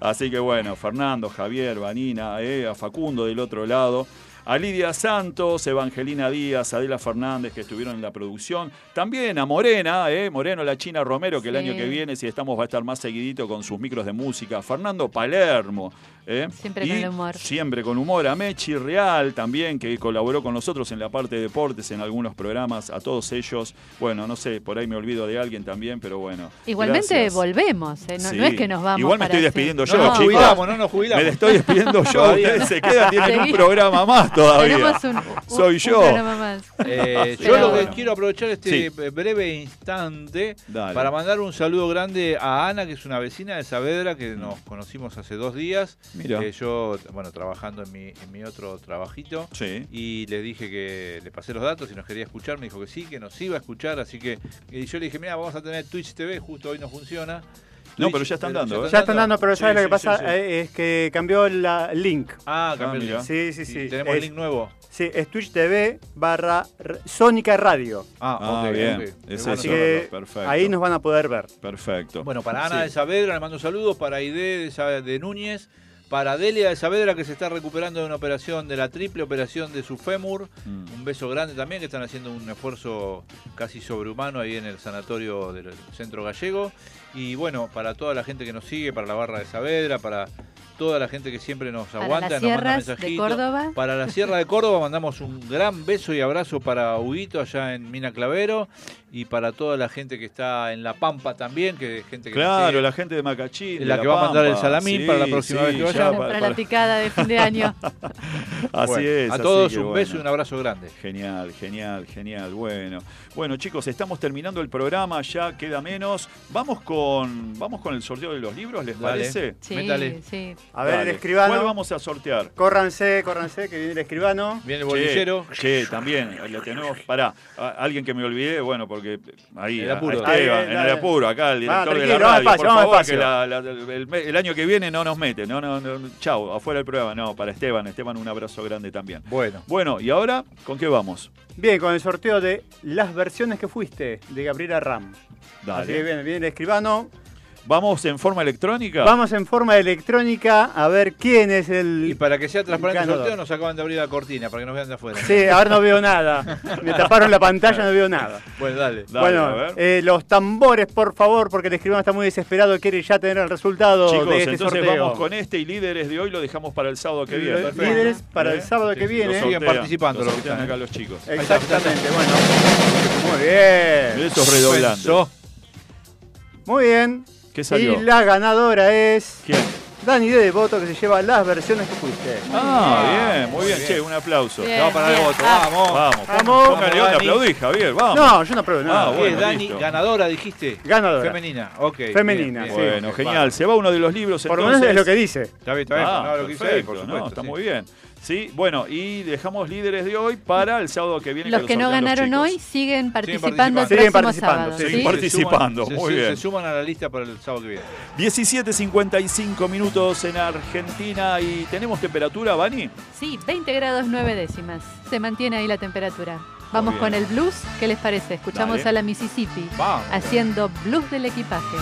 S2: Así que bueno, Fernando, Javier, Vanina, eh, a Facundo del otro lado. A Lidia Santos, Evangelina Díaz, Adela Fernández, que estuvieron en la producción. También a Morena, eh, Moreno La China Romero, que el año que viene, si estamos, va a estar más seguidito con sus micros de música. Fernando Palermo. Eh,
S5: Siempre
S2: y
S5: con el humor.
S2: Siempre con humor. A Mechi Real también, que colaboró con nosotros en la parte de deportes en algunos programas. A todos ellos. Bueno, no sé, por ahí me olvido de alguien también, pero bueno.
S5: Igualmente
S2: gracias.
S5: volvemos, ¿eh? no,
S2: Sí.
S5: no es que nos vamos.
S2: Igual me estoy
S5: siempre.
S2: despidiendo
S4: No
S2: yo,
S4: nos
S2: chicos.
S4: jubilamos, no nos jubilamos.
S2: Me estoy despidiendo yo. Ustedes
S4: no.
S2: se quedan, tienen un programa más todavía.
S5: Tenemos un, un-
S2: Soy
S5: un
S2: yo.
S5: programa más.
S4: Eh, yo lo que
S2: bueno.
S4: quiero aprovechar este
S2: Sí.
S4: breve instante
S2: Dale.
S4: para mandar un saludo grande a Ana, que es una vecina de Saavedra, que nos conocimos hace dos días.
S2: Mira.
S4: Eh, yo, bueno, trabajando en mi, en mi otro trabajito.
S2: Sí.
S4: Y le dije que le pasé los datos y nos quería escuchar. Me dijo que sí, que nos iba a escuchar. Así que y yo le dije, mira, vamos a tener Twitch TV, justo hoy no funciona.
S2: No, pero ya están dando, ¿eh?
S3: Ya están dando, pero
S2: Sí,
S3: ¿sabes lo que
S2: sí,
S3: pasa?
S2: sí, sí.
S3: Eh, Es que cambió el link.
S4: Ah, cambió el link.
S3: Sí, sí, sí.
S4: Tenemos
S3: Es-
S4: link nuevo.
S3: Sí, es Twitch TV barra Sónica Radio.
S4: Ah,
S2: Ah,
S4: ok,
S2: bien. Es.
S3: Así que
S2: perfecto.
S3: ahí nos van a poder ver.
S2: Perfecto.
S4: Bueno, para Ana
S2: Sí.
S4: de Saavedra le mando saludos, para Aide de, de Núñez, para Delia de Saavedra que se está recuperando de una operación, de la triple operación de su fémur.
S2: Mm.
S4: Un beso grande también, que están haciendo un esfuerzo casi sobrehumano ahí en el sanatorio del centro gallego. Y bueno, para toda la gente que nos sigue, para la barra de Saavedra, para toda la gente que siempre nos
S5: Para
S4: aguanta,
S5: las
S4: nos manda
S5: sierras de
S4: mensajitos.
S5: Córdoba.
S4: Para la Sierra de Córdoba mandamos un gran beso y abrazo para Huguito allá en Mina Clavero y para toda la gente que está en La Pampa también, que gente que
S2: Claro,
S4: sigue.
S2: la gente de Macachín. de
S4: La que va a mandar el salamín para la próxima vez que
S2: ya
S4: vayamos.
S5: para,
S2: pa-
S5: la picada de fin de año.
S2: Así
S4: Bueno,
S2: es.
S4: a todos un
S2: bueno.
S4: beso y un abrazo grande.
S2: Genial, genial, genial. Bueno, bueno chicos, estamos terminando el programa, ya queda menos. Vamos con, vamos con el sorteo de los libros, ¿les
S4: Dale.
S2: parece?
S5: Sí,
S4: Métale.
S5: sí.
S3: A ver,
S2: Dale.
S3: el escribano.
S2: ¿Cuál vamos a sortear?
S3: Córranse, córranse, que viene el escribano.
S4: Viene el bolillero.
S2: Che, che, también, le tenemos, pará, alguien que me olvidé, bueno, porque ahí,
S4: El apuro.
S2: a Esteban,
S3: Ahí,
S2: en
S3: dale.
S2: el apuro, acá el director de la
S3: vamos
S2: radio,
S3: despacio,
S2: por
S3: vamos
S2: favor,
S3: despacio.
S2: que la- la- el, el año que viene no nos mete, no, no, no, chau, afuera del programa, no, para Esteban, Esteban un abrazo grande también.
S4: Bueno,
S2: Bueno, y ahora, ¿con qué vamos?
S3: Bien, con el sorteo de las versiones que fuiste de Gabriela Ram. Así que
S2: Dale.
S3: viene, viene el escribano.
S2: ¿Vamos en forma electrónica?
S3: Vamos en forma electrónica a ver quién es
S4: y
S3: el.
S4: para que sea transparente el sorteo nos acaban de abrir la cortina para que nos vean de afuera.
S3: Sí, ahora no veo nada. Me taparon la pantalla, no veo nada.
S4: Bueno, dale.
S2: Dale, a
S3: bueno,
S2: ver.
S3: eh, los tambores, por favor, porque el escribano está muy desesperado, quiere ya tener el resultado
S2: Chicos,
S3: de este
S2: entonces
S3: sorteo.
S2: vamos con este y líderes de hoy lo dejamos para el sábado que viene. Perfecto.
S3: líderes para el
S2: ¿Eh?
S3: sábado que
S4: Sí,
S3: viene.
S2: Los
S4: Siguen participando
S2: los
S4: los que están,
S2: acá los chicos.
S3: Exactamente, bueno. Muy bien.
S2: Esos redoblantes.
S4: Pensó.
S3: Muy bien.
S2: ¿Qué salió?
S3: Y la ganadora es
S2: ¿Quién?
S3: Dani de Devoto, que se lleva las versiones que fuiste.
S2: Ah, bien, muy bien.
S4: bien.
S2: Che, un aplauso.
S5: Bien,
S4: Vamos para el
S5: bien.
S4: voto,
S5: Ah,
S4: vamos.
S2: Vamos,
S3: Vamos.
S2: póngale onda,
S4: Dani.
S2: aplaudí, Javier, vamos.
S3: No, yo no pruebo nada.
S2: Ah,
S4: ¿Qué
S2: bueno,
S4: es, Dani?
S2: listo.
S4: Ganadora, dijiste.
S3: Ganadora.
S4: Femenina, ok.
S3: Femenina,
S4: bien,
S3: sí.
S4: bien.
S2: Bueno, genial.
S4: vale.
S2: Se va uno de los libros
S3: Por lo menos es lo que dice.
S4: Está bien, está bien.
S2: Ah,
S4: no, lo que
S2: perfecto,
S4: por
S2: no, está
S4: sí.
S2: muy bien. Sí, bueno, y dejamos líderes de hoy para el sábado que viene.
S5: Los
S2: lo
S5: que no ganaron hoy siguen participando
S4: participando.
S5: el
S3: Siguen participando,
S5: sábado.
S3: siguen
S5: ¿sí?
S2: participando. Participando,
S4: Se
S2: muy
S4: se-
S2: bien.
S4: Se suman a la lista para el sábado que viene.
S2: 17.55 minutos en Argentina y tenemos temperatura, Bani.
S5: Sí, 20 grados 9 décimas. Se mantiene ahí la temperatura. Vamos con el blues. ¿Qué les parece? Escuchamos
S2: Dale.
S5: a la Mississippi
S4: Vamos.
S5: haciendo blues del equipaje.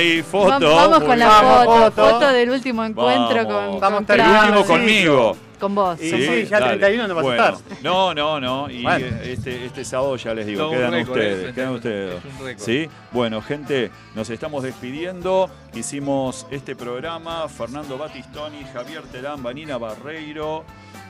S2: Ahí, foto.
S5: vamos, con la.
S3: Vamos,
S5: foto,
S3: foto.
S5: foto del último encuentro
S2: Vamos.
S5: con,
S3: Vamos
S5: con
S2: El último
S3: Sí.
S2: conmigo.
S3: con
S5: vos.
S3: Y sí, ya 31 no vas a estar.
S2: No, no, no. Y
S3: Bueno.
S2: este, este sábado ya les digo,
S4: Todo
S2: quedan
S4: récord,
S2: ustedes,
S4: ¿eh?
S2: quedan ustedes.
S4: Es un récord.
S2: ¿Sí? Bueno, gente, nos estamos despidiendo. Hicimos este programa. Fernando Batistoni, Javier Terán, Vanina Barreiro.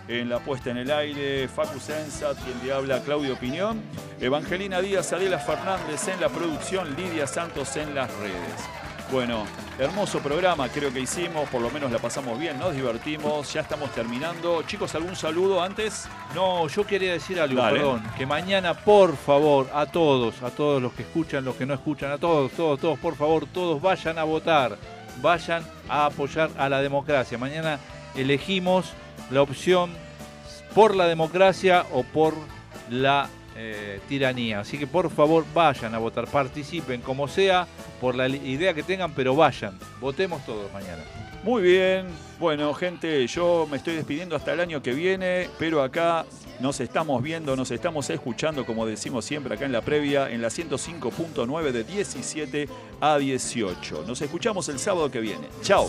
S2: En la puesta en el aire, Facu Sensa, quien le habla, Claudio Piñón. Evangelina Díaz, Adela Fernández en la producción, Lidia Santos en las redes. Bueno, hermoso programa creo que hicimos, por lo menos la pasamos bien, nos divertimos, ya estamos terminando. Chicos, ¿algún saludo antes?
S4: No, yo quería decir algo,
S2: Dale.
S4: perdón. Que mañana, por favor, a todos, a todos los que escuchan, los que no escuchan, a todos, todos, todos, por favor, todos vayan a votar. Vayan a apoyar a la democracia. Mañana elegimos la opción por la democracia o por la eh, tiranía. Así que por favor vayan a votar, participen como sea, por la idea que tengan, pero vayan. Votemos todos mañana.
S2: Muy bien, bueno gente, yo me estoy despidiendo hasta el año que viene, pero acá nos estamos viendo, nos estamos escuchando, como decimos siempre acá en la previa, en la 105.9 de 17 a 18. Nos escuchamos el sábado que viene. Chao.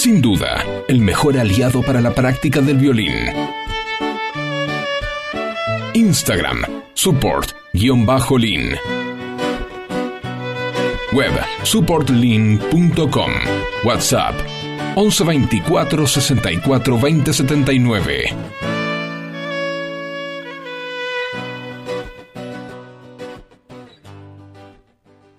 S1: Sin duda, el mejor aliado para la práctica del violín. Instagram, support-lean. Web, supportlean.com. WhatsApp, 1124 64 20 79.